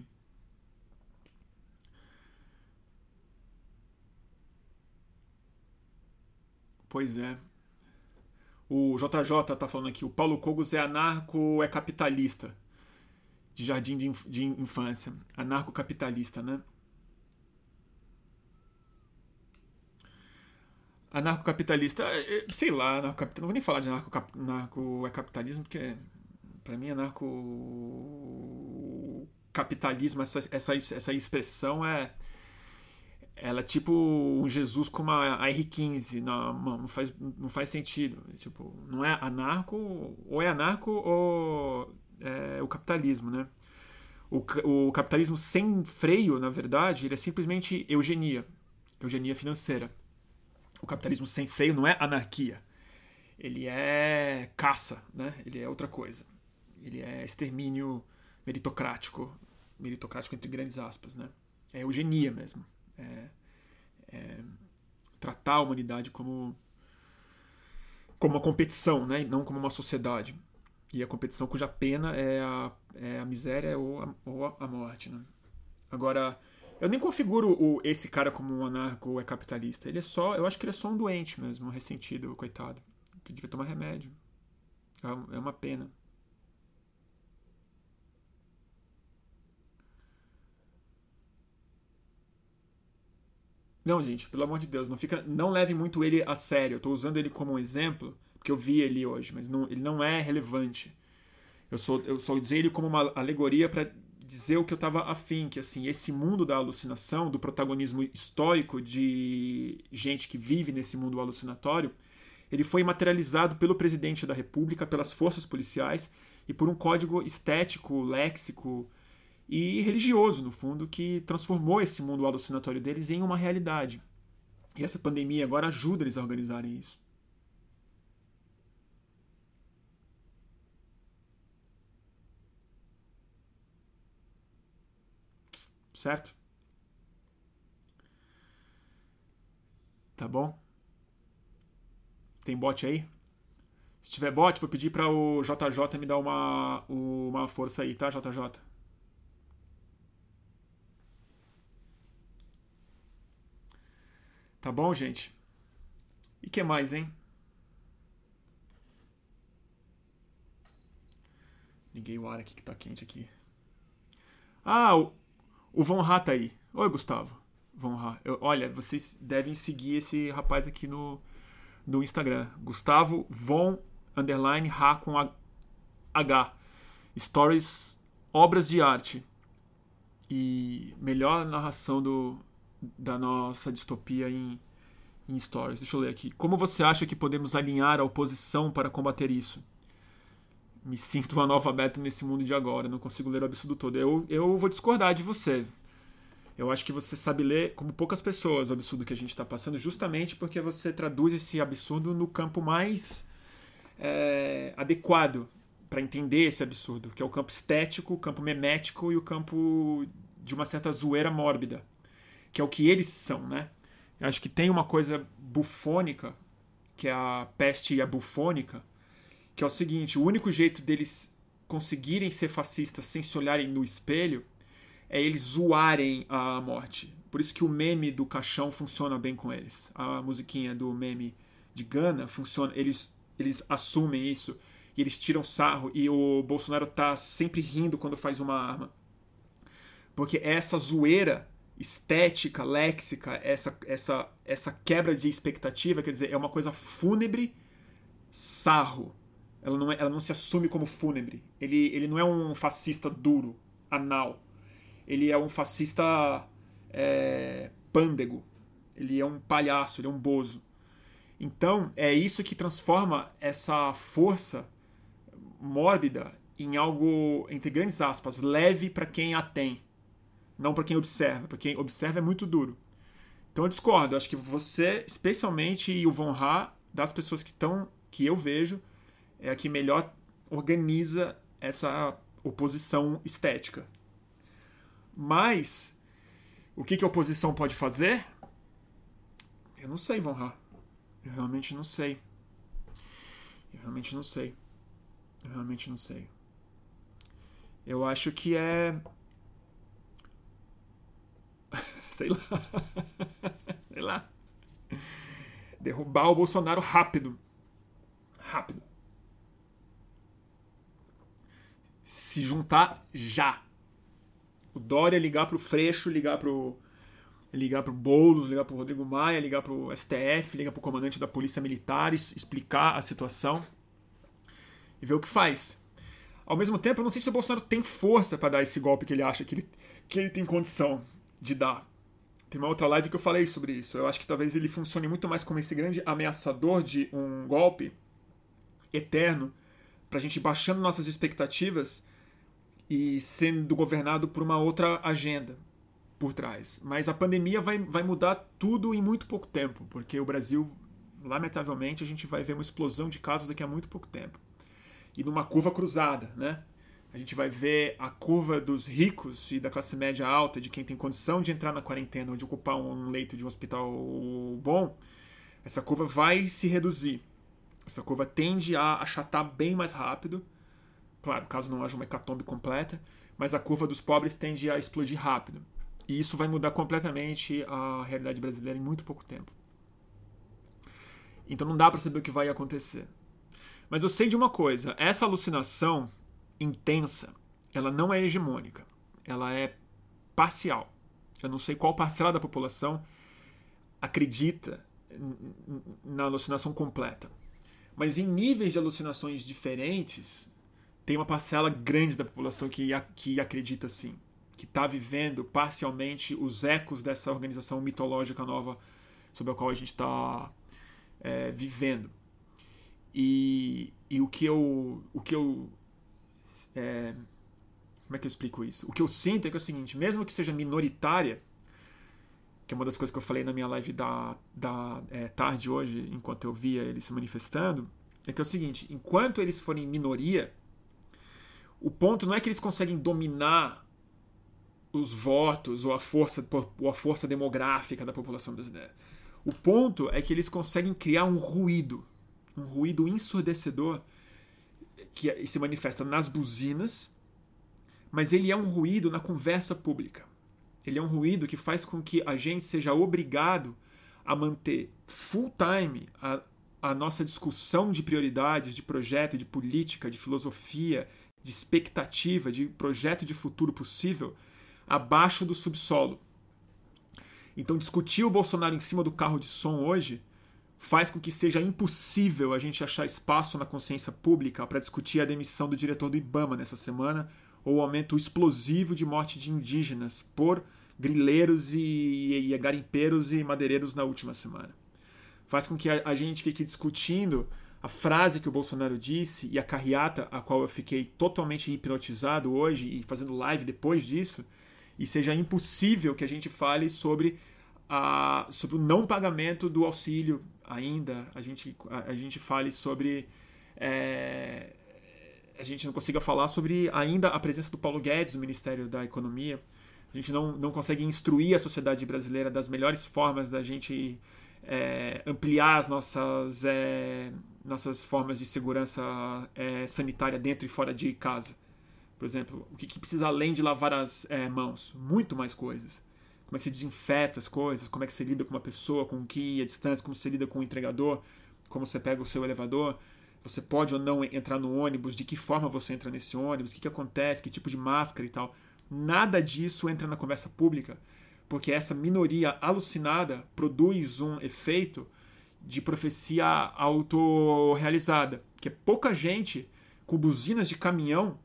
Pois é. O JJ tá falando aqui, o Paulo Cogos é anarco, é capitalista. De jardim de, inf de infância. Anarco-capitalista, né? Anarco-capitalista, é, é, sei lá, não vou nem falar de anarco-capitalismo, porque para mim anarco-capitalismo, essa, essa, essa expressão é ela é tipo um Jesus com uma AR-15. Não, não, faz, não faz sentido. Tipo, não é anarco, ou é anarco ou é o capitalismo, né? O, o capitalismo sem freio, na verdade, ele é simplesmente eugenia. Eugenia financeira. O capitalismo sem freio não é anarquia. Ele é caça, né? Ele é outra coisa. Ele é extermínio meritocrático. Meritocrático entre grandes aspas, né? É eugenia mesmo é, é, tratar a humanidade como como uma competição, né? não como uma sociedade. E a competição cuja pena é a, é a miséria ou a, ou a morte. Né? Agora, eu nem configuro o, esse cara como um anarco é capitalista. Ele é só, eu acho que ele é só um doente mesmo, um ressentido, coitado, que devia tomar remédio. É, é uma pena. Não, gente, pelo amor de Deus, não fica, não leve muito ele a sério. Eu tô usando ele como um exemplo, porque eu vi ele hoje, mas não, ele não é relevante. Eu só, eu só usei ele como uma alegoria para dizer o que eu estava afim, que assim, esse mundo da alucinação, do protagonismo histórico de gente que vive nesse mundo alucinatório, ele foi materializado pelo presidente da República, pelas forças policiais e por um código estético, léxico, e religioso, no fundo, que transformou esse mundo alucinatório deles em uma realidade. E essa pandemia agora ajuda eles a organizarem isso. Certo? Tá bom? Tem bot aí? Se tiver bot, vou pedir para o JJ me dar uma, uma força aí, tá, JJ? Tá bom, gente? E que mais, hein? Liguei o ar aqui que tá quente aqui. Ah, o, o Von Rá tá aí. Oi, Gustavo. Von Rá. Eu, olha, vocês devem seguir esse rapaz aqui no, no Instagram. Gustavo Von underline Rá com H. Stories, obras de arte. E melhor narração do, da nossa distopia em, em stories. Deixa eu ler aqui. Como você acha que podemos alinhar a oposição para combater isso? Me sinto uma nova beta nesse mundo de agora, não consigo ler o absurdo todo. Eu, eu vou discordar de você. Eu acho que você sabe ler, como poucas pessoas, o absurdo que a gente está passando, justamente porque você traduz esse absurdo no campo mais é, adequado para entender esse absurdo, que é o campo estético, o campo memético e o campo de uma certa zoeira mórbida que é o que eles são, né? Eu acho que tem uma coisa bufônica, que é a peste e a bufônica, que é o seguinte: o único jeito deles conseguirem ser fascistas sem se olharem no espelho é eles zoarem a morte. Por isso que o meme do caixão funciona bem com eles. A musiquinha do meme de Gana funciona. Eles, eles assumem isso e eles tiram sarro. E o Bolsonaro tá sempre rindo quando faz uma arma. Porque é essa zoeira estética, léxica, essa, essa, essa quebra de expectativa, quer dizer, é uma coisa fúnebre, sarro. Ela não, é, ela não se assume como fúnebre. Ele, ele não é um fascista duro, anal. Ele é um fascista é, pândego. Ele é um palhaço, ele é um bozo. Então, é isso que transforma essa força mórbida em algo, entre grandes aspas, leve para quem a tem não para quem observa. Para quem observa é muito duro. Então eu discordo. Acho que você, especialmente e o Von Ha, das pessoas que estão, que eu vejo, é a que melhor organiza essa oposição estética. Mas o que, que a oposição pode fazer? Eu não sei, Von Ha. Eu realmente não sei. Eu realmente não sei. Eu realmente não sei. Eu acho que é. Sei lá. *laughs* sei lá. Derrubar o Bolsonaro rápido. Rápido. Se juntar já. O Dória ligar pro Freixo, ligar pro. Ligar pro Boulos, ligar pro Rodrigo Maia, ligar pro STF, ligar pro comandante da Polícia Militar, explicar a situação e ver o que faz. Ao mesmo tempo, eu não sei se o Bolsonaro tem força para dar esse golpe que ele acha que ele, que ele tem condição de dar. Tem uma outra live que eu falei sobre isso. Eu acho que talvez ele funcione muito mais como esse grande ameaçador de um golpe eterno, pra gente baixando nossas expectativas e sendo governado por uma outra agenda por trás. Mas a pandemia vai, vai mudar tudo em muito pouco tempo, porque o Brasil, lamentavelmente, a gente vai ver uma explosão de casos daqui a muito pouco tempo e numa curva cruzada, né? A gente vai ver a curva dos ricos e da classe média alta, de quem tem condição de entrar na quarentena ou de ocupar um leito de um hospital bom, essa curva vai se reduzir. Essa curva tende a achatar bem mais rápido. Claro, caso não haja uma hecatombe completa, mas a curva dos pobres tende a explodir rápido. E isso vai mudar completamente a realidade brasileira em muito pouco tempo. Então não dá para saber o que vai acontecer. Mas eu sei de uma coisa: essa alucinação intensa, ela não é hegemônica. Ela é parcial. Eu não sei qual parcela da população acredita na alucinação completa. Mas em níveis de alucinações diferentes, tem uma parcela grande da população que, que acredita sim, que está vivendo parcialmente os ecos dessa organização mitológica nova sobre a qual a gente está é, vivendo. E, e o que eu. O que eu é, como é que eu explico isso? O que eu sinto é que é o seguinte: mesmo que seja minoritária, que é uma das coisas que eu falei na minha live da, da é, tarde hoje, enquanto eu via eles se manifestando, é que é o seguinte: enquanto eles forem minoria, o ponto não é que eles conseguem dominar os votos ou a força, ou a força demográfica da população brasileira. O ponto é que eles conseguem criar um ruído um ruído ensurdecedor que se manifesta nas buzinas, mas ele é um ruído na conversa pública. Ele é um ruído que faz com que a gente seja obrigado a manter full time a, a nossa discussão de prioridades, de projeto, de política, de filosofia, de expectativa, de projeto de futuro possível abaixo do subsolo. Então, discutir o Bolsonaro em cima do carro de som hoje faz com que seja impossível a gente achar espaço na consciência pública para discutir a demissão do diretor do Ibama nessa semana ou o aumento explosivo de morte de indígenas por grileiros e, e garimpeiros e madeireiros na última semana. Faz com que a, a gente fique discutindo a frase que o Bolsonaro disse e a carreata a qual eu fiquei totalmente hipnotizado hoje e fazendo live depois disso, e seja impossível que a gente fale sobre, a, sobre o não pagamento do auxílio ainda a gente, a, a gente fale sobre. É, a gente não consiga falar sobre ainda a presença do Paulo Guedes no Ministério da Economia. A gente não, não consegue instruir a sociedade brasileira das melhores formas da gente é, ampliar as nossas, é, nossas formas de segurança é, sanitária dentro e fora de casa. Por exemplo, o que, que precisa além de lavar as é, mãos? Muito mais coisas como é que você desinfeta as coisas, como é que você lida com uma pessoa, com que a distância, como você lida com o entregador, como você pega o seu elevador, você pode ou não entrar no ônibus, de que forma você entra nesse ônibus, o que, que acontece, que tipo de máscara e tal. Nada disso entra na conversa pública, porque essa minoria alucinada produz um efeito de profecia autorrealizada, que é pouca gente com buzinas de caminhão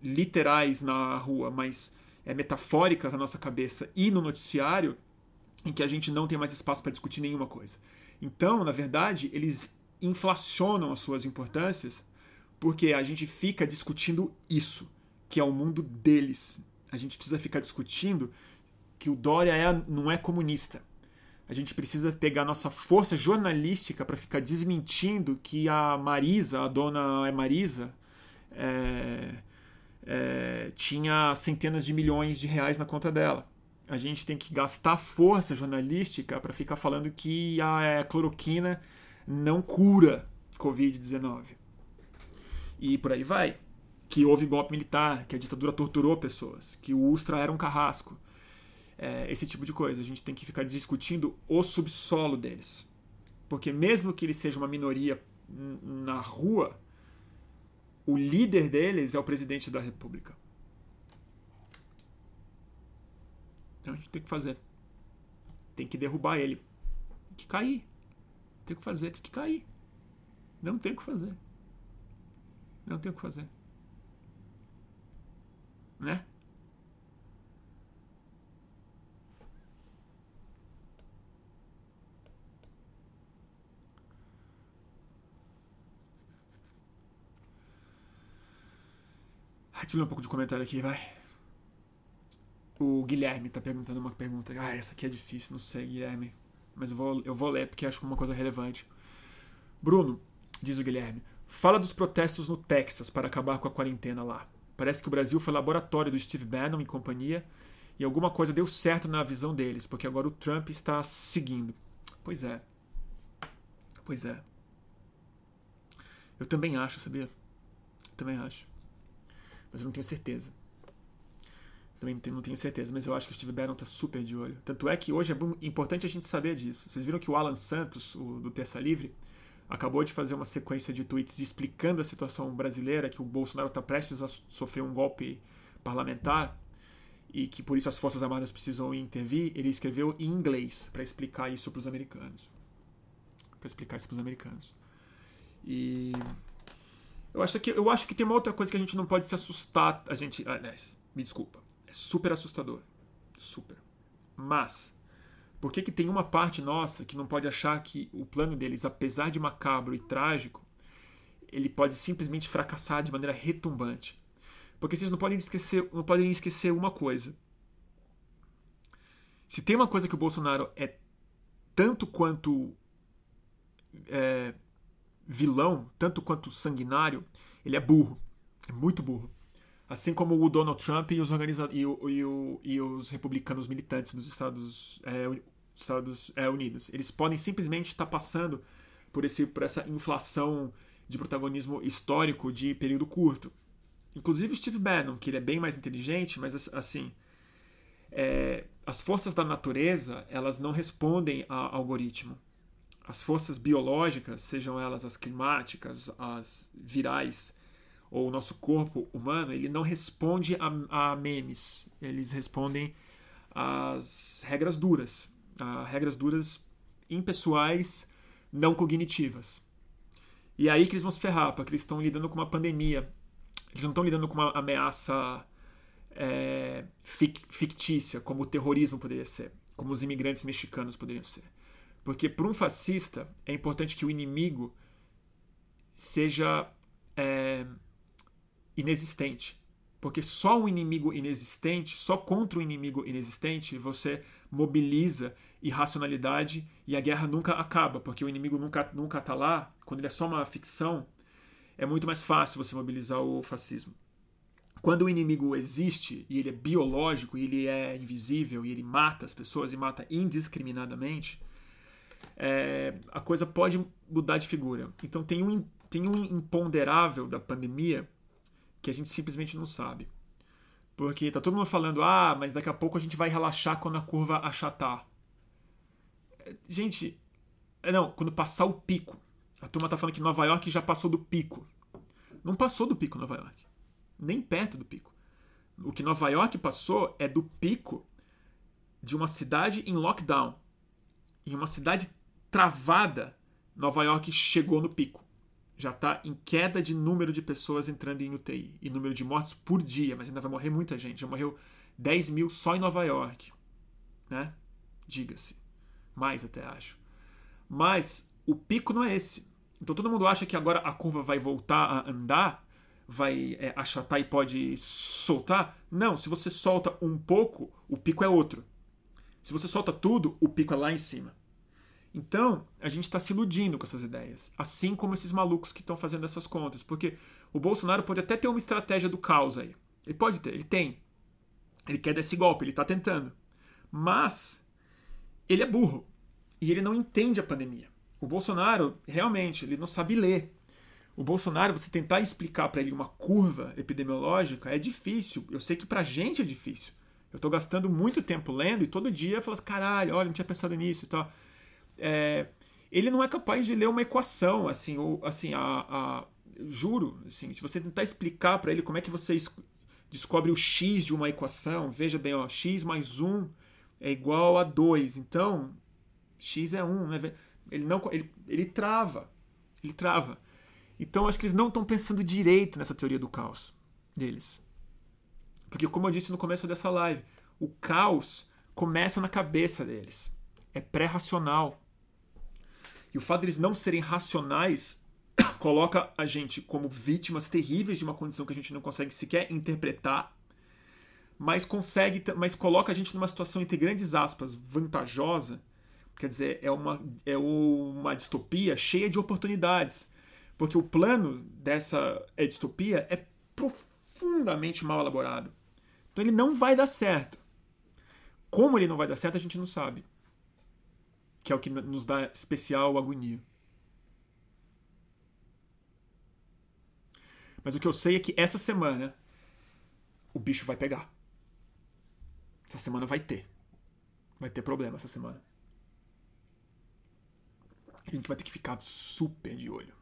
literais na rua, mas é, metafóricas na nossa cabeça e no noticiário em que a gente não tem mais espaço para discutir nenhuma coisa. Então, na verdade, eles inflacionam as suas importâncias porque a gente fica discutindo isso, que é o mundo deles. A gente precisa ficar discutindo que o Dória é, não é comunista. A gente precisa pegar nossa força jornalística para ficar desmentindo que a Marisa, a dona Marisa, é, é, tinha centenas de milhões de reais na conta dela. A gente tem que gastar força jornalística para ficar falando que a é, cloroquina não cura Covid-19. E por aí vai. Que houve golpe militar, que a ditadura torturou pessoas, que o Ustra era um carrasco. É, esse tipo de coisa. A gente tem que ficar discutindo o subsolo deles. Porque mesmo que ele seja uma minoria na rua, o líder deles é o presidente da república. Então a gente tem que fazer. Tem que derrubar ele. Tem que cair. Tem que fazer, tem que cair. Não tem o que fazer. Não tem o que fazer. Né? Deixa um pouco de comentário aqui, vai. O Guilherme tá perguntando uma pergunta. Ah, essa aqui é difícil, não sei, Guilherme. Mas eu vou, eu vou ler porque acho que é uma coisa relevante. Bruno, diz o Guilherme, fala dos protestos no Texas para acabar com a quarentena lá. Parece que o Brasil foi laboratório do Steve Bannon e companhia e alguma coisa deu certo na visão deles, porque agora o Trump está seguindo. Pois é. Pois é. Eu também acho, sabia? Eu também acho mas eu não tenho certeza. Também não tenho, não tenho certeza, mas eu acho que o Steve Bannon tá super de olho. Tanto é que hoje é importante a gente saber disso. Vocês viram que o Alan Santos, o, do Terça Livre, acabou de fazer uma sequência de tweets explicando a situação brasileira, que o Bolsonaro está prestes a sofrer um golpe parlamentar e que por isso as Forças Armadas precisam intervir. Ele escreveu em inglês para explicar isso para os americanos. Para explicar isso para os americanos. E eu acho, que, eu acho que tem uma outra coisa que a gente não pode se assustar. A gente. Aliás, me desculpa. É super assustador. Super. Mas, por que, que tem uma parte nossa que não pode achar que o plano deles, apesar de macabro e trágico, ele pode simplesmente fracassar de maneira retumbante? Porque vocês não podem esquecer, não podem esquecer uma coisa. Se tem uma coisa que o Bolsonaro é tanto quanto é, vilão, tanto quanto sanguinário, ele é burro. É muito burro. Assim como o Donald Trump e os, organiza e, o, e, o, e os republicanos militantes dos Estados, é, Estados é, Unidos. Eles podem simplesmente estar passando por, esse, por essa inflação de protagonismo histórico de período curto. Inclusive Steve Bannon, que ele é bem mais inteligente, mas assim, é, as forças da natureza elas não respondem a algoritmo as forças biológicas, sejam elas as climáticas, as virais, ou o nosso corpo humano, ele não responde a, a memes, eles respondem às regras duras, a regras duras impessoais, não cognitivas. E é aí que eles vão se ferrar, porque eles estão lidando com uma pandemia, eles não estão lidando com uma ameaça é, fictícia, como o terrorismo poderia ser, como os imigrantes mexicanos poderiam ser. Porque para um fascista é importante que o inimigo seja é, inexistente. Porque só um inimigo inexistente, só contra o um inimigo inexistente, você mobiliza irracionalidade e a guerra nunca acaba, porque o inimigo nunca nunca está lá. Quando ele é só uma ficção, é muito mais fácil você mobilizar o fascismo. Quando o inimigo existe e ele é biológico e ele é invisível e ele mata as pessoas e mata indiscriminadamente, é, a coisa pode mudar de figura. Então tem um, tem um imponderável da pandemia que a gente simplesmente não sabe. Porque tá todo mundo falando, ah, mas daqui a pouco a gente vai relaxar quando a curva achatar. É, gente, é, não, quando passar o pico. A turma tá falando que Nova York já passou do pico. Não passou do pico Nova York. Nem perto do pico. O que Nova York passou é do pico de uma cidade em lockdown. Em uma cidade travada, Nova York chegou no pico. Já está em queda de número de pessoas entrando em UTI e número de mortes por dia, mas ainda vai morrer muita gente. Já morreu 10 mil só em Nova York. Né? Diga-se. Mais até acho. Mas o pico não é esse. Então todo mundo acha que agora a curva vai voltar a andar, vai é, achatar e pode soltar. Não, se você solta um pouco, o pico é outro. Se você solta tudo, o pico é lá em cima. Então, a gente está se iludindo com essas ideias, assim como esses malucos que estão fazendo essas contas, porque o Bolsonaro pode até ter uma estratégia do caos aí. Ele pode ter, ele tem. Ele quer dar esse golpe, ele está tentando. Mas ele é burro e ele não entende a pandemia. O Bolsonaro, realmente, ele não sabe ler. O Bolsonaro, você tentar explicar para ele uma curva epidemiológica é difícil. Eu sei que pra gente é difícil. Eu estou gastando muito tempo lendo e todo dia eu falo, caralho, olha, não tinha pensado nisso e tal é, ele não é capaz de ler uma equação, assim, ou assim, a, a juro, assim, se você tentar explicar para ele como é que você descobre o x de uma equação, veja bem, ó, x mais 1 é igual a 2. Então, x é 1, né? Ele não ele, ele trava. Ele trava. Então, acho que eles não estão pensando direito nessa teoria do caos deles. Porque como eu disse no começo dessa live, o caos começa na cabeça deles. É pré-racional. E o fato deles de não serem racionais *coughs* coloca a gente como vítimas terríveis de uma condição que a gente não consegue sequer interpretar, mas consegue, mas coloca a gente numa situação entre grandes aspas vantajosa. Quer dizer, é uma, é uma distopia cheia de oportunidades. Porque o plano dessa é, distopia é profundamente mal elaborado. Então ele não vai dar certo. Como ele não vai dar certo, a gente não sabe que é o que nos dá especial agonia. Mas o que eu sei é que essa semana o bicho vai pegar. Essa semana vai ter. Vai ter problema essa semana. A gente vai ter que ficar super de olho.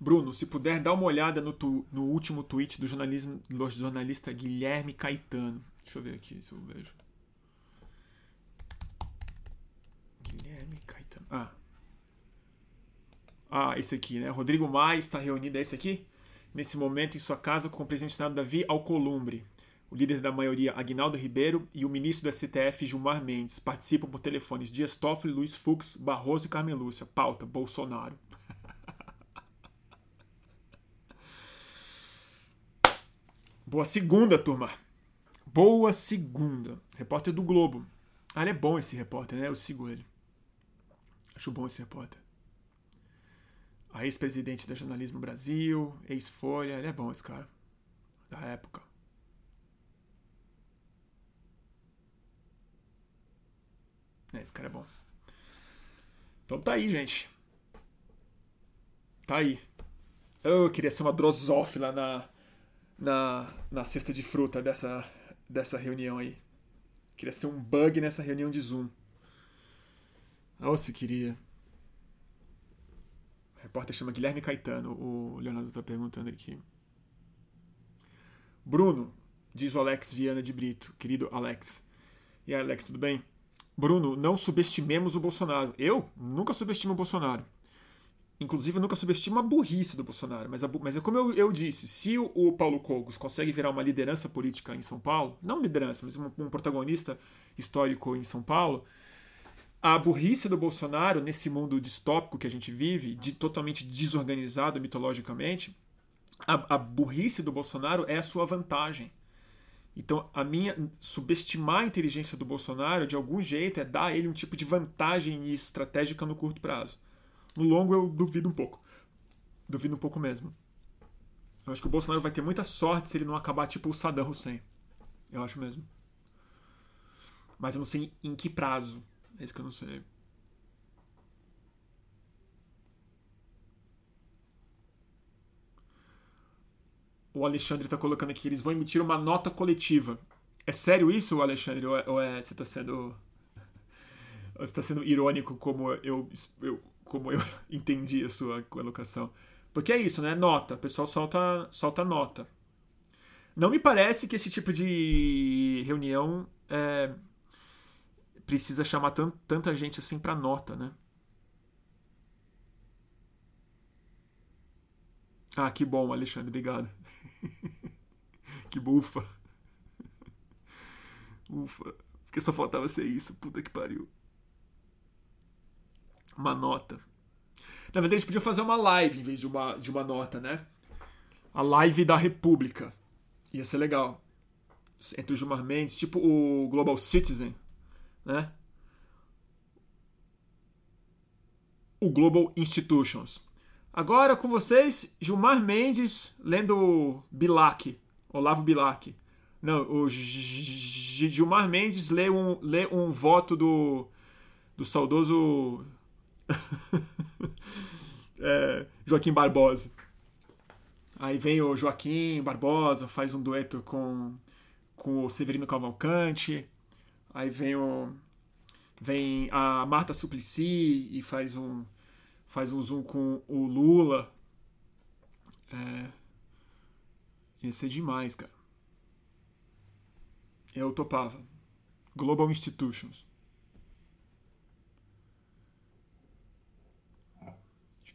Bruno, se puder, dá uma olhada no, tu, no último tweet do, do jornalista Guilherme Caetano. Deixa eu ver aqui se eu vejo. Guilherme Caetano. Ah. Ah, esse aqui, né? Rodrigo Maia está reunido, é esse aqui? Nesse momento, em sua casa, com o presidente do Senado Davi Alcolumbre, o líder da maioria, Agnaldo Ribeiro, e o ministro do STF, Gilmar Mendes, participam por telefones Dias Toffoli, Luiz Fux, Barroso e Carmen Lúcia. Pauta: Bolsonaro. Boa segunda, turma. Boa segunda. Repórter do Globo. Ah, ele é bom esse repórter, né? Eu sigo ele. Acho bom esse repórter. A ex-presidente da Jornalismo Brasil, ex-Folha. Ele é bom esse cara. Da época. É, esse cara é bom. Então tá aí, gente. Tá aí. Eu queria ser uma drosófila na na, na cesta de fruta dessa, dessa reunião aí. Queria ser um bug nessa reunião de Zoom. Oh, se queria. O repórter chama Guilherme Caetano. O Leonardo está perguntando aqui. Bruno, diz o Alex Viana de Brito. Querido Alex. E aí, Alex, tudo bem? Bruno, não subestimemos o Bolsonaro. Eu nunca subestimo o Bolsonaro. Inclusive, eu nunca subestimo a burrice do Bolsonaro, mas, a, mas é como eu, eu, disse, se o, o, Paulo Cogos consegue virar uma liderança política em São Paulo, não liderança, mas um, um protagonista histórico em São Paulo, a burrice do Bolsonaro nesse mundo distópico que a gente vive, de totalmente desorganizado mitologicamente, a, a burrice do Bolsonaro é a sua vantagem. Então, a minha subestimar a inteligência do Bolsonaro de algum jeito é dar a ele um tipo de vantagem estratégica no curto prazo. No longo eu duvido um pouco. Duvido um pouco mesmo. Eu acho que o Bolsonaro vai ter muita sorte se ele não acabar tipo o Saddam Hussein. Eu acho mesmo. Mas eu não sei em que prazo. É isso que eu não sei. O Alexandre está colocando aqui, eles vão emitir uma nota coletiva. É sério isso, Alexandre? Ou é, ou é você está sendo. *laughs* Você está sendo irônico como eu, eu como eu *laughs* entendi a sua colocação. Porque é isso, né? Nota. O pessoal solta, solta nota. Não me parece que esse tipo de reunião é, precisa chamar tant, tanta gente assim para nota, né? Ah, que bom, Alexandre, obrigado. *laughs* que bufa. *laughs* Ufa. Porque só faltava ser isso. Puta que pariu uma nota. Na verdade, eles podiam fazer uma live em vez de uma, de uma nota, né? A live da República. Ia ser legal. Entre o Gilmar Mendes, tipo o Global Citizen, né? O Global Institutions. Agora com vocês, Gilmar Mendes lendo Bilac, Olavo Bilac. Não, o Gilmar Mendes lê um, lê um voto do, do saudoso é, Joaquim Barbosa. Aí vem o Joaquim Barbosa, faz um dueto com, com o Severino Cavalcante. Aí vem o vem a Marta Suplicy e faz um faz um zoom com o Lula. É, ia ser demais, cara. Eu topava. Global Institutions.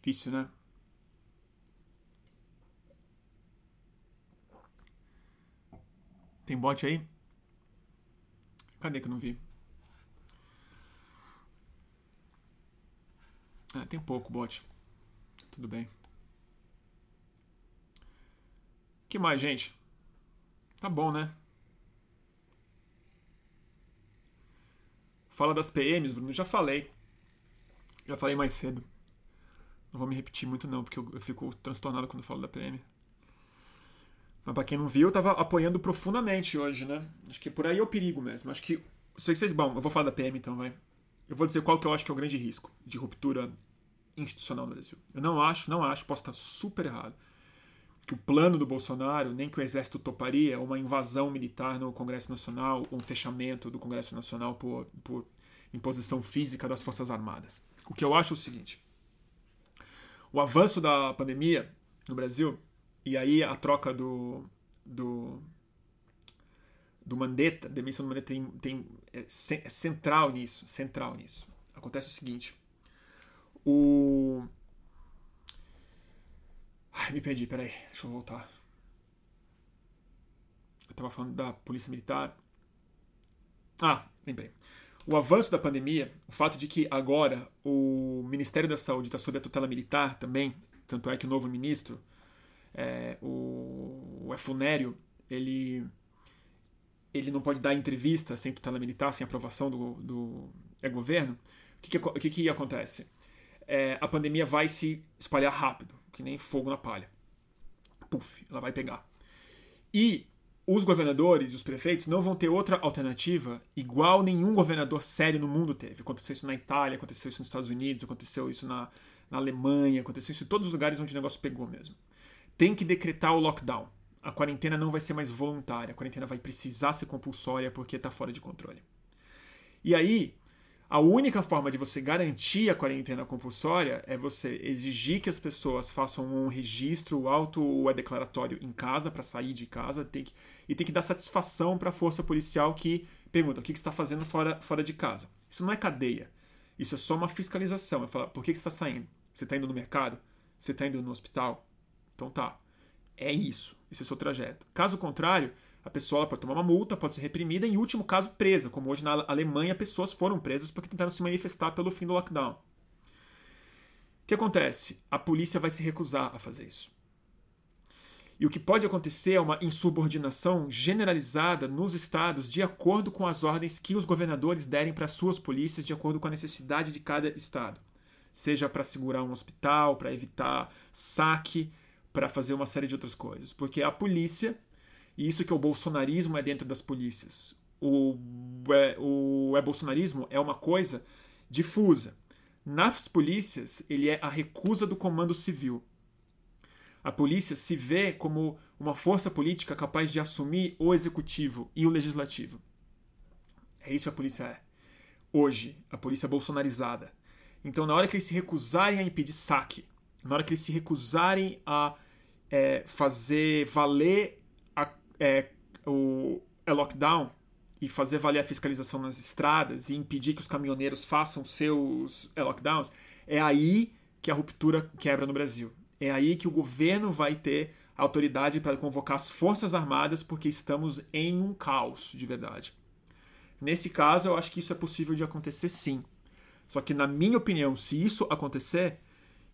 Difícil, né? Tem bot aí? Cadê que eu não vi? Ah, tem pouco bot. Tudo bem. que mais, gente? Tá bom, né? Fala das PMs, Bruno. Já falei. Já falei mais cedo. Não vou me repetir muito, não, porque eu, fico transtornado quando falo da PM. Mas pra quem não viu, eu tava apoiando profundamente hoje, né? Acho que por aí é o perigo mesmo. Acho que. Sei que vocês. Bom, eu vou falar da PM então, vai. Eu vou dizer qual que eu acho que é o grande risco de ruptura institucional no Brasil. Eu não acho, não acho, posso estar super errado, que o plano do Bolsonaro, nem que o exército toparia, uma invasão militar no Congresso Nacional, um fechamento do Congresso Nacional por, por imposição física das Forças Armadas. O que eu acho é o seguinte: o avanço da pandemia no Brasil, e aí a troca do, do, do Mandetta, demissão do Mandetta tem, tem, é, é central nisso, central nisso. Acontece o seguinte, o... Ai, me perdi, peraí, deixa eu voltar. Eu tava falando da Polícia Militar. Ah, lembrei. O avanço da pandemia, o fato de que agora o Ministério da Saúde está sob a tutela militar também, tanto é que o novo ministro, é, o, o Efunério, ele, ele não pode dar entrevista sem tutela militar, sem aprovação do, do é governo. O que, que, o que, que acontece? É, a pandemia vai se espalhar rápido, que nem fogo na palha. Puf, ela vai pegar. E os governadores e os prefeitos não vão ter outra alternativa igual nenhum governador sério no mundo teve. Aconteceu isso na Itália, aconteceu isso nos Estados Unidos, aconteceu isso na, na Alemanha, aconteceu isso em todos os lugares onde o negócio pegou mesmo. Tem que decretar o lockdown. A quarentena não vai ser mais voluntária, a quarentena vai precisar ser compulsória porque está fora de controle. E aí, a única forma de você garantir a quarentena compulsória é você exigir que as pessoas façam um registro, auto é declaratório em casa para sair de casa, tem que, e tem que dar satisfação para a força policial que pergunta o que, que você está fazendo fora, fora de casa. Isso não é cadeia. Isso é só uma fiscalização. É falar, por que, que você está saindo? Você está indo no mercado? Você está indo no hospital? Então tá. É isso. Esse é o seu trajeto. Caso contrário, a pessoa pode tomar uma multa, pode ser reprimida e, em último caso, presa, como hoje na Alemanha pessoas foram presas porque tentaram se manifestar pelo fim do lockdown. O que acontece? A polícia vai se recusar a fazer isso. E o que pode acontecer é uma insubordinação generalizada nos estados de acordo com as ordens que os governadores derem para suas polícias, de acordo com a necessidade de cada estado. Seja para segurar um hospital, para evitar saque, para fazer uma série de outras coisas. Porque a polícia e isso que o bolsonarismo é dentro das polícias. O, é, o é bolsonarismo é uma coisa difusa. Nas polícias, ele é a recusa do comando civil. A polícia se vê como uma força política capaz de assumir o executivo e o legislativo. É isso que a polícia é. Hoje, a polícia é bolsonarizada. Então, na hora que eles se recusarem a impedir saque, na hora que eles se recusarem a é, fazer valer é, o é lockdown e fazer valer a fiscalização nas estradas e impedir que os caminhoneiros façam seus é, lockdowns, é aí que a ruptura quebra no Brasil. É aí que o governo vai ter autoridade para convocar as Forças Armadas porque estamos em um caos de verdade. Nesse caso, eu acho que isso é possível de acontecer sim. Só que, na minha opinião, se isso acontecer,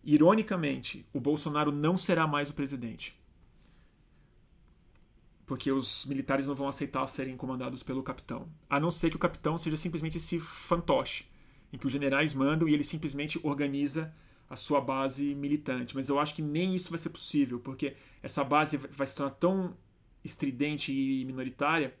ironicamente, o Bolsonaro não será mais o presidente porque os militares não vão aceitar serem comandados pelo capitão. A não ser que o capitão seja simplesmente esse fantoche, em que os generais mandam e ele simplesmente organiza a sua base militante. Mas eu acho que nem isso vai ser possível, porque essa base vai se tornar tão estridente e minoritária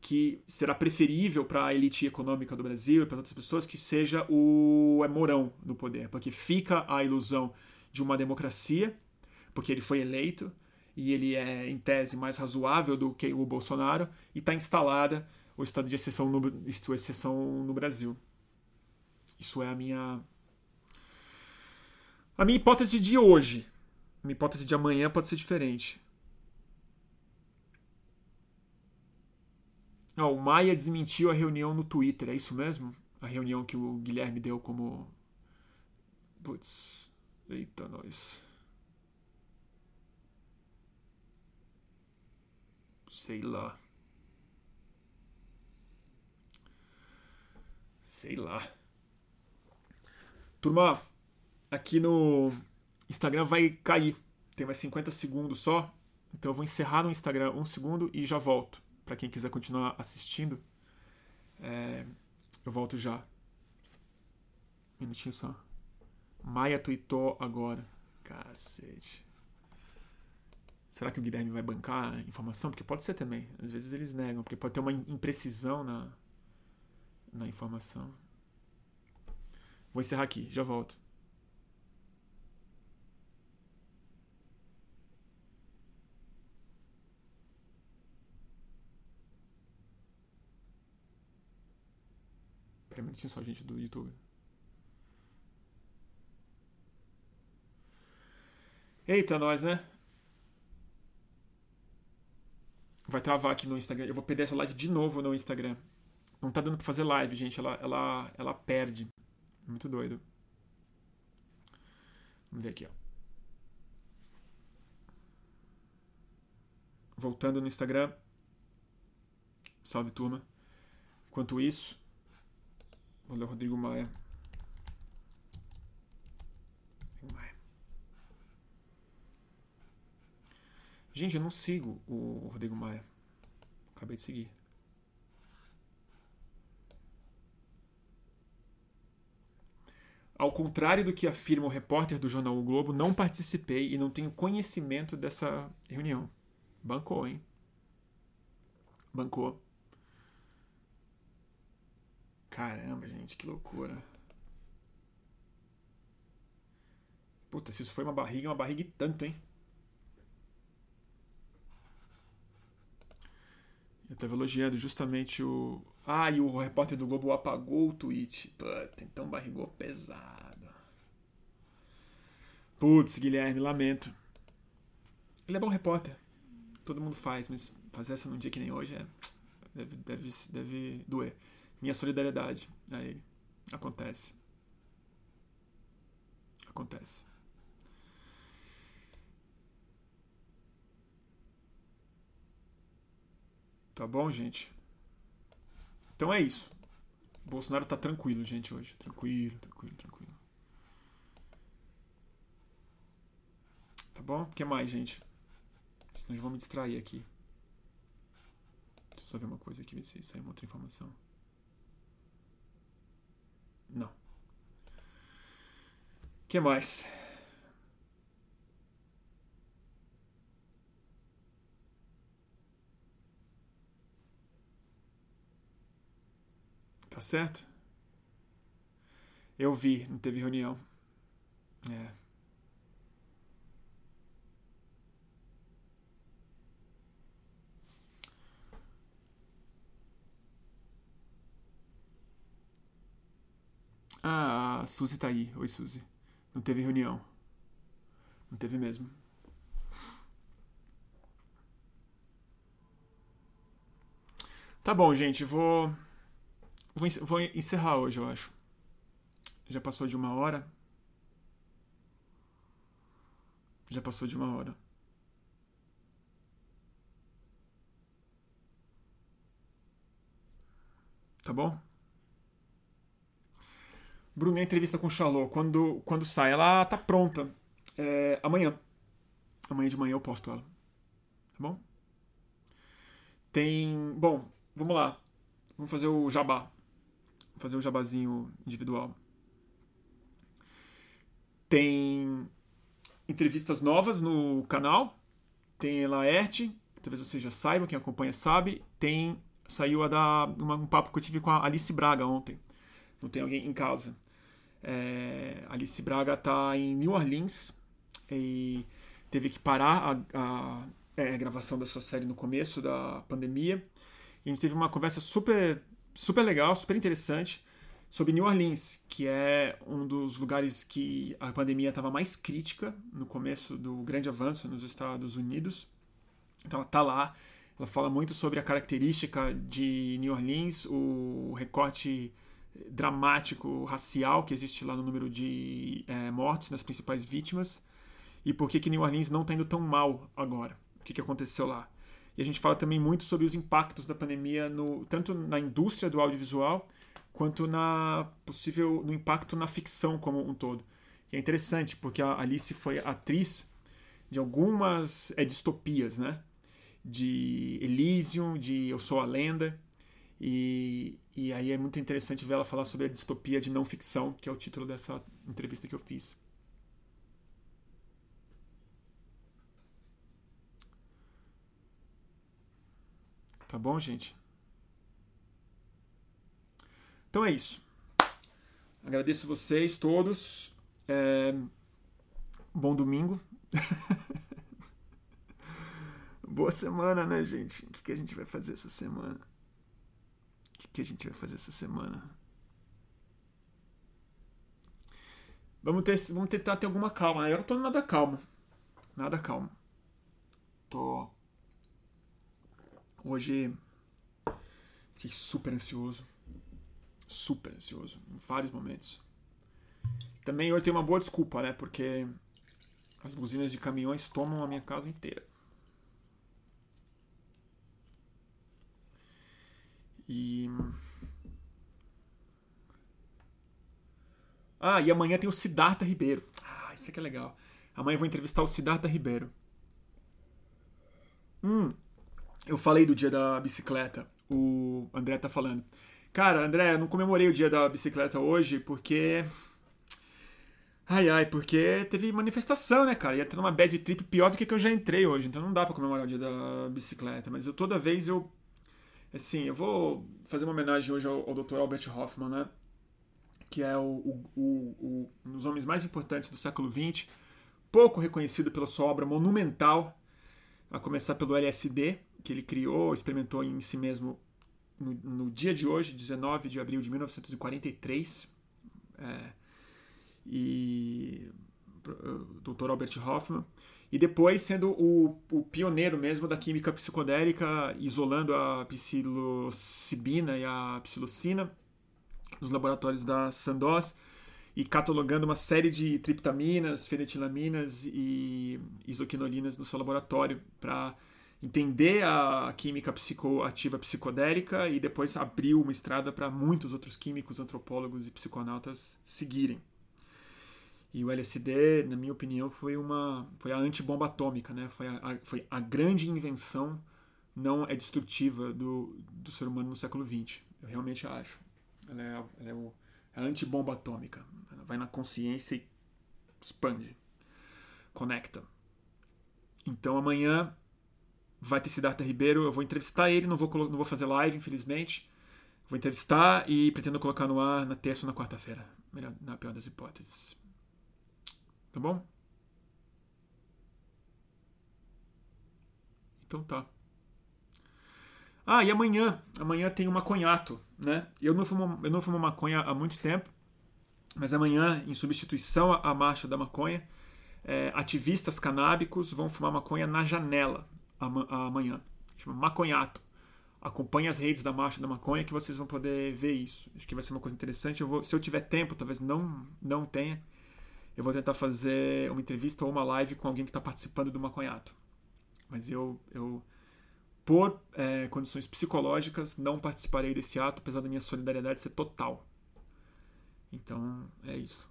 que será preferível para a elite econômica do Brasil e para outras pessoas que seja o é Mourão no poder, porque fica a ilusão de uma democracia, porque ele foi eleito e ele é em tese mais razoável do que o Bolsonaro e está instalada o estado de exceção no, exceção no Brasil. Isso é a minha a minha hipótese de hoje. A minha hipótese de amanhã pode ser diferente. Ah, o Maia desmentiu a reunião no Twitter, é isso mesmo? A reunião que o Guilherme deu como. Putz. Eita, nós. Sei lá. Sei lá. Turma, aqui no Instagram vai cair. Tem mais 50 segundos só. Então eu vou encerrar no Instagram um segundo e já volto. Para quem quiser continuar assistindo, é, eu volto já. Minutinho só. Maia tweetou agora. Cacete. Será que o Guilherme vai bancar a informação? Porque pode ser também. Às vezes eles negam, porque pode ter uma imprecisão na, na informação. Vou encerrar aqui, já volto. Pera um minutinho só, gente, do YouTube. Eita, nós, né? Vai travar aqui no Instagram. Eu vou perder essa live de novo no Instagram. Não tá dando pra fazer live, gente. Ela, ela, ela perde. Muito doido. Vamos ver aqui, ó. Voltando no Instagram. Salve, turma. Enquanto isso, Valeu, Rodrigo Maia. Gente, eu não sigo o Rodrigo Maia. Acabei de seguir. Ao contrário do que afirma o repórter do jornal O Globo, não participei e não tenho conhecimento dessa reunião. Bancou, hein? Bancou. Caramba, gente, que loucura. Puta, se isso foi uma barriga, é uma barriga e tanto, hein? Eu tava elogiando justamente o. Ah, e o repórter do Globo apagou o tweet. Puta, então barrigou pesado. Putz, Guilherme, lamento. Ele é bom repórter. Todo mundo faz, mas fazer essa num dia que nem hoje é. Deve, deve, deve doer minha solidariedade a ele. Acontece. Acontece. Tá bom, gente? Então é isso. O Bolsonaro tá tranquilo, gente, hoje. Tranquilo, tranquilo, tranquilo. Tá bom? O que mais, gente? Senão vamos me distrair aqui. Deixa eu só ver uma coisa aqui, ver se sai uma outra informação. Não. O que mais? Tá certo? Eu vi, não teve reunião. É. Ah, a Suzy tá aí. Oi, Suzy. Não teve reunião. Não teve mesmo. Tá bom, gente. Vou. Vou encerrar hoje, eu acho. Já passou de uma hora. Já passou de uma hora. Tá bom? Bruno, a entrevista com o Xalô, quando, quando sai, ela tá pronta. É, amanhã. Amanhã de manhã eu posto ela. Tá bom? Tem. Bom, vamos lá. Vamos fazer o jabá. Fazer o jabazinho individual. Tem entrevistas novas no canal. Tem Laerte, talvez você já saiba, quem acompanha sabe. Tem. Saiu a da, uma, um papo que eu tive com a Alice Braga ontem. Não tem alguém em casa. É, Alice Braga está em New Orleans e teve que parar a, a, é, a, gravação da sua série no começo da pandemia. E a gente teve uma conversa super, super legal, super interessante sobre New Orleans, que é um dos lugares que a pandemia estava mais crítica no começo do grande avanço nos Estados Unidos. Então ela está lá, ela fala muito sobre a característica de New Orleans, o recorte dramático racial que existe lá no número de é, mortes nas principais vítimas e por que, que New Orleans não está indo tão mal agora. O que, que aconteceu lá. E a gente fala também muito sobre os impactos da pandemia no, tanto na indústria do audiovisual quanto na possível no impacto na ficção como um todo. E é interessante porque a Alice foi atriz de algumas é, distopias, né? De Elysium, de Eu Sou a Lenda. E, e aí é muito interessante ver ela falar sobre a distopia de não ficção, que é o título dessa entrevista que eu fiz. Tá bom, gente? Então é isso. Agradeço vocês todos. É... Bom domingo. *laughs* Boa semana, né, gente? O que a gente vai fazer essa semana? O que a gente vai fazer essa semana? Vamos, ter, vamos tentar ter alguma calma. Eu não tô nada calmo. Nada calmo. Tô. Hoje. Fiquei super ansioso super ansioso em vários momentos. Também eu tenho uma boa desculpa, né? Porque as buzinas de caminhões tomam a minha casa inteira. E. Ah, e amanhã tem o Siddhartha Ribeiro. Ah, isso aqui é legal. Amanhã eu vou entrevistar o Siddhartha Ribeiro. Hum, eu falei do dia da bicicleta. O André tá falando. Cara, André, eu não comemorei o dia da bicicleta hoje porque. Ai, ai, porque teve manifestação, né, cara? Ia ter uma bad trip pior do que, que eu já entrei hoje, então não dá pra comemorar o dia da bicicleta. Mas eu toda vez eu. Assim, eu vou fazer uma homenagem hoje ao, ao Dr. Albert Hoffman, né? Que é o, o, o, um dos homens mais importantes do século XX, pouco reconhecido pela sua obra monumental, a começar pelo LSD, que ele criou, experimentou em si mesmo no, no, dia de hoje, 19 de abril de 1943, é, e o Dr. Albert Hoffman, e depois sendo o, o, pioneiro mesmo da química psicodélica, isolando a psilocibina e a psilocina nos laboratórios da Sandoz e catalogando uma série de triptaminas, fenetilaminas e isoquinolinas no seu laboratório para entender a química psicoativa psicodélica e depois abriu uma estrada para muitos outros químicos, antropólogos e psiconautas seguirem. E o LSD, na minha opinião, foi uma foi a antibomba atômica, né? Foi a, foi a grande invenção não é destrutiva do, do ser humano no século XX. Eu realmente acho. Ela é, ela é, o, é a antibomba atômica. Ela vai na consciência e expande, conecta. Então amanhã vai ter Siddhartha Ribeiro, eu vou entrevistar ele, não vou, não vou fazer live, infelizmente. Vou entrevistar e pretendo colocar no ar na terça ou na quarta-feira. Melhor, na pior das hipóteses. Tá bom? Então tá. Ah, e amanhã? Amanhã tem o maconhato, né? Eu não fumo, eu não fumo maconha há muito tempo, mas amanhã, em substituição à marcha da maconha, é, ativistas canábicos vão fumar maconha na janela amanhã. Chama Maconhato. Acompanhe as redes da Marcha da Maconha que vocês vão poder ver isso. Acho que vai ser uma coisa interessante. Eu vou, se eu tiver tempo, talvez não, não tenha, eu vou tentar fazer uma entrevista ou uma live com alguém que está participando do Maconhato. Mas eu, eu por é, condições psicológicas, não participarei desse ato, apesar da minha solidariedade ser total. Então, é isso.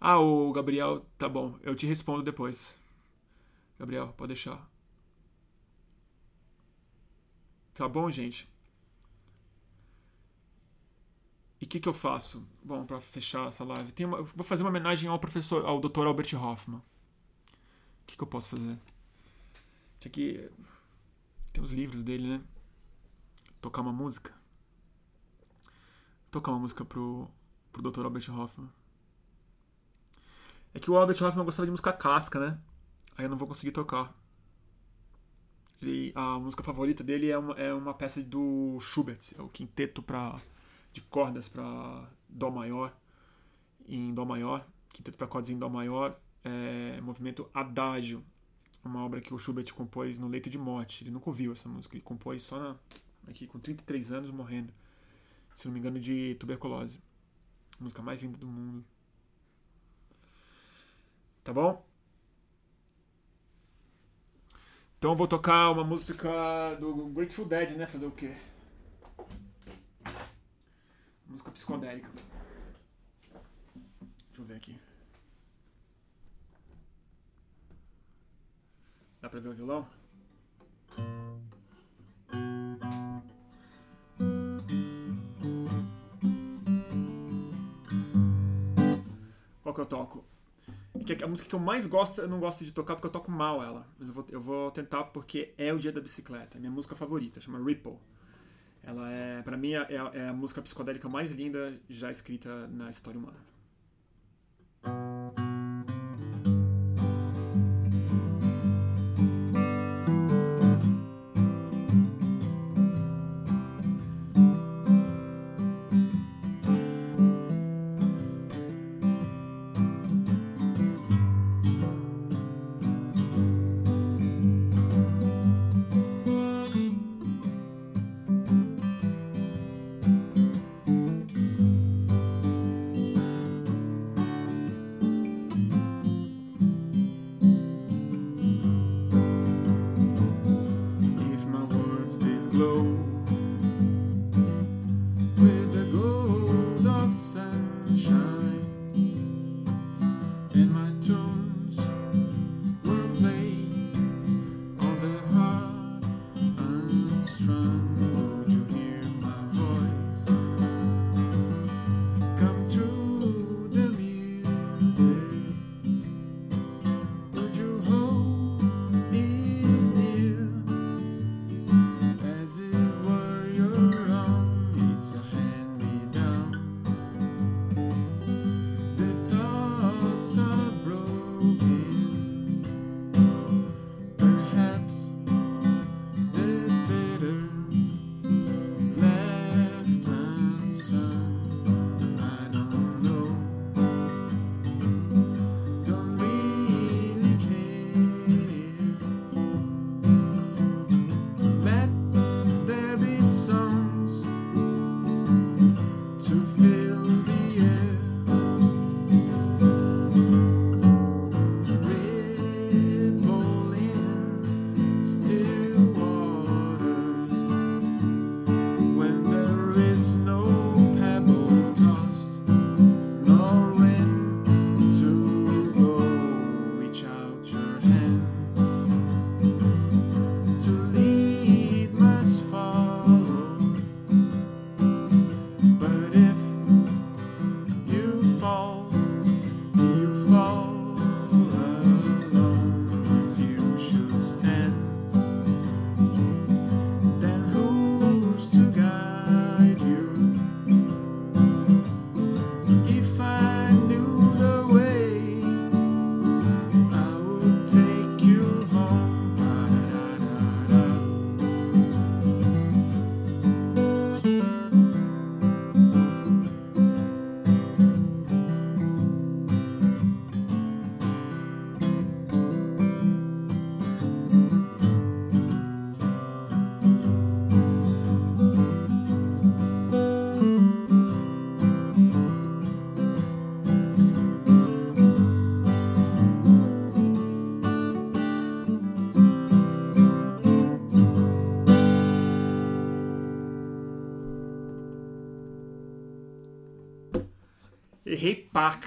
Ah, o Gabriel, tá bom, eu te respondo depois. Gabriel, pode deixar. Tá bom, gente? E o que, que eu faço? Bom, para fechar essa live, tem uma, vou fazer uma homenagem ao professor, ao Dr. Albert Hoffman. O que, que eu posso fazer? Tinha que tem os livros dele, né? Tocar uma música. Tocar uma música pro, pro Dr. Albert Hoffman. É que o Albert Hoffman gostava de música clássica, né? Aí eu não vou conseguir tocar. Ele, a música favorita dele é uma, é uma peça do Schubert, é o quinteto pra, de cordas para Dó maior, em Dó maior, quinteto para cordas em Dó maior, é, movimento Adágio, uma obra que o Schubert compôs no leito de morte. Ele nunca ouviu essa música, ele compôs só na, aqui com 33 anos morrendo, se não me engano, de tuberculose. A música mais linda do mundo. Tá bom? Então vou tocar uma música do Grateful Dead, né? Fazer o quê? Música psicodélica. Deixa eu ver aqui. Dá pra ver o violão? Qual que eu toco? Que a música que eu mais gosto, eu não gosto de tocar porque eu toco mal ela. Mas eu vou, eu vou tentar porque é o dia da bicicleta. É minha música favorita, chama Ripple. Ela é, para mim, é, é a música psicodélica mais linda já escrita na história humana.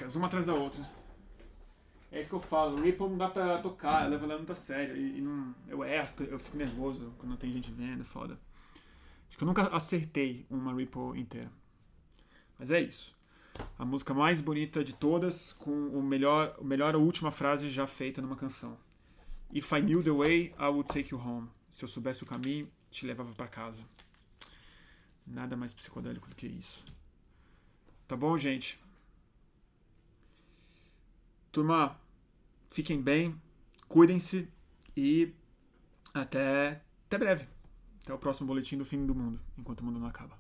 Pacas, uma atrás da outra. É isso que eu falo. Ripple não dá pra tocar, eu levo ela muito a sério. E, e não, eu erro, eu fico nervoso quando tem gente vendo, foda. Acho que eu nunca acertei uma Ripple inteira. Mas é isso. A música mais bonita de todas, com o melhor, o melhor a última frase já feita numa canção. If I knew the way, I would take you home. Se eu soubesse o caminho, te levava para casa. Nada mais psicodélico do que isso. Tá bom, gente? Turma, fiquem bem, cuidem-se e até, até breve. Até o próximo boletim do fim do mundo, enquanto o mundo não acaba.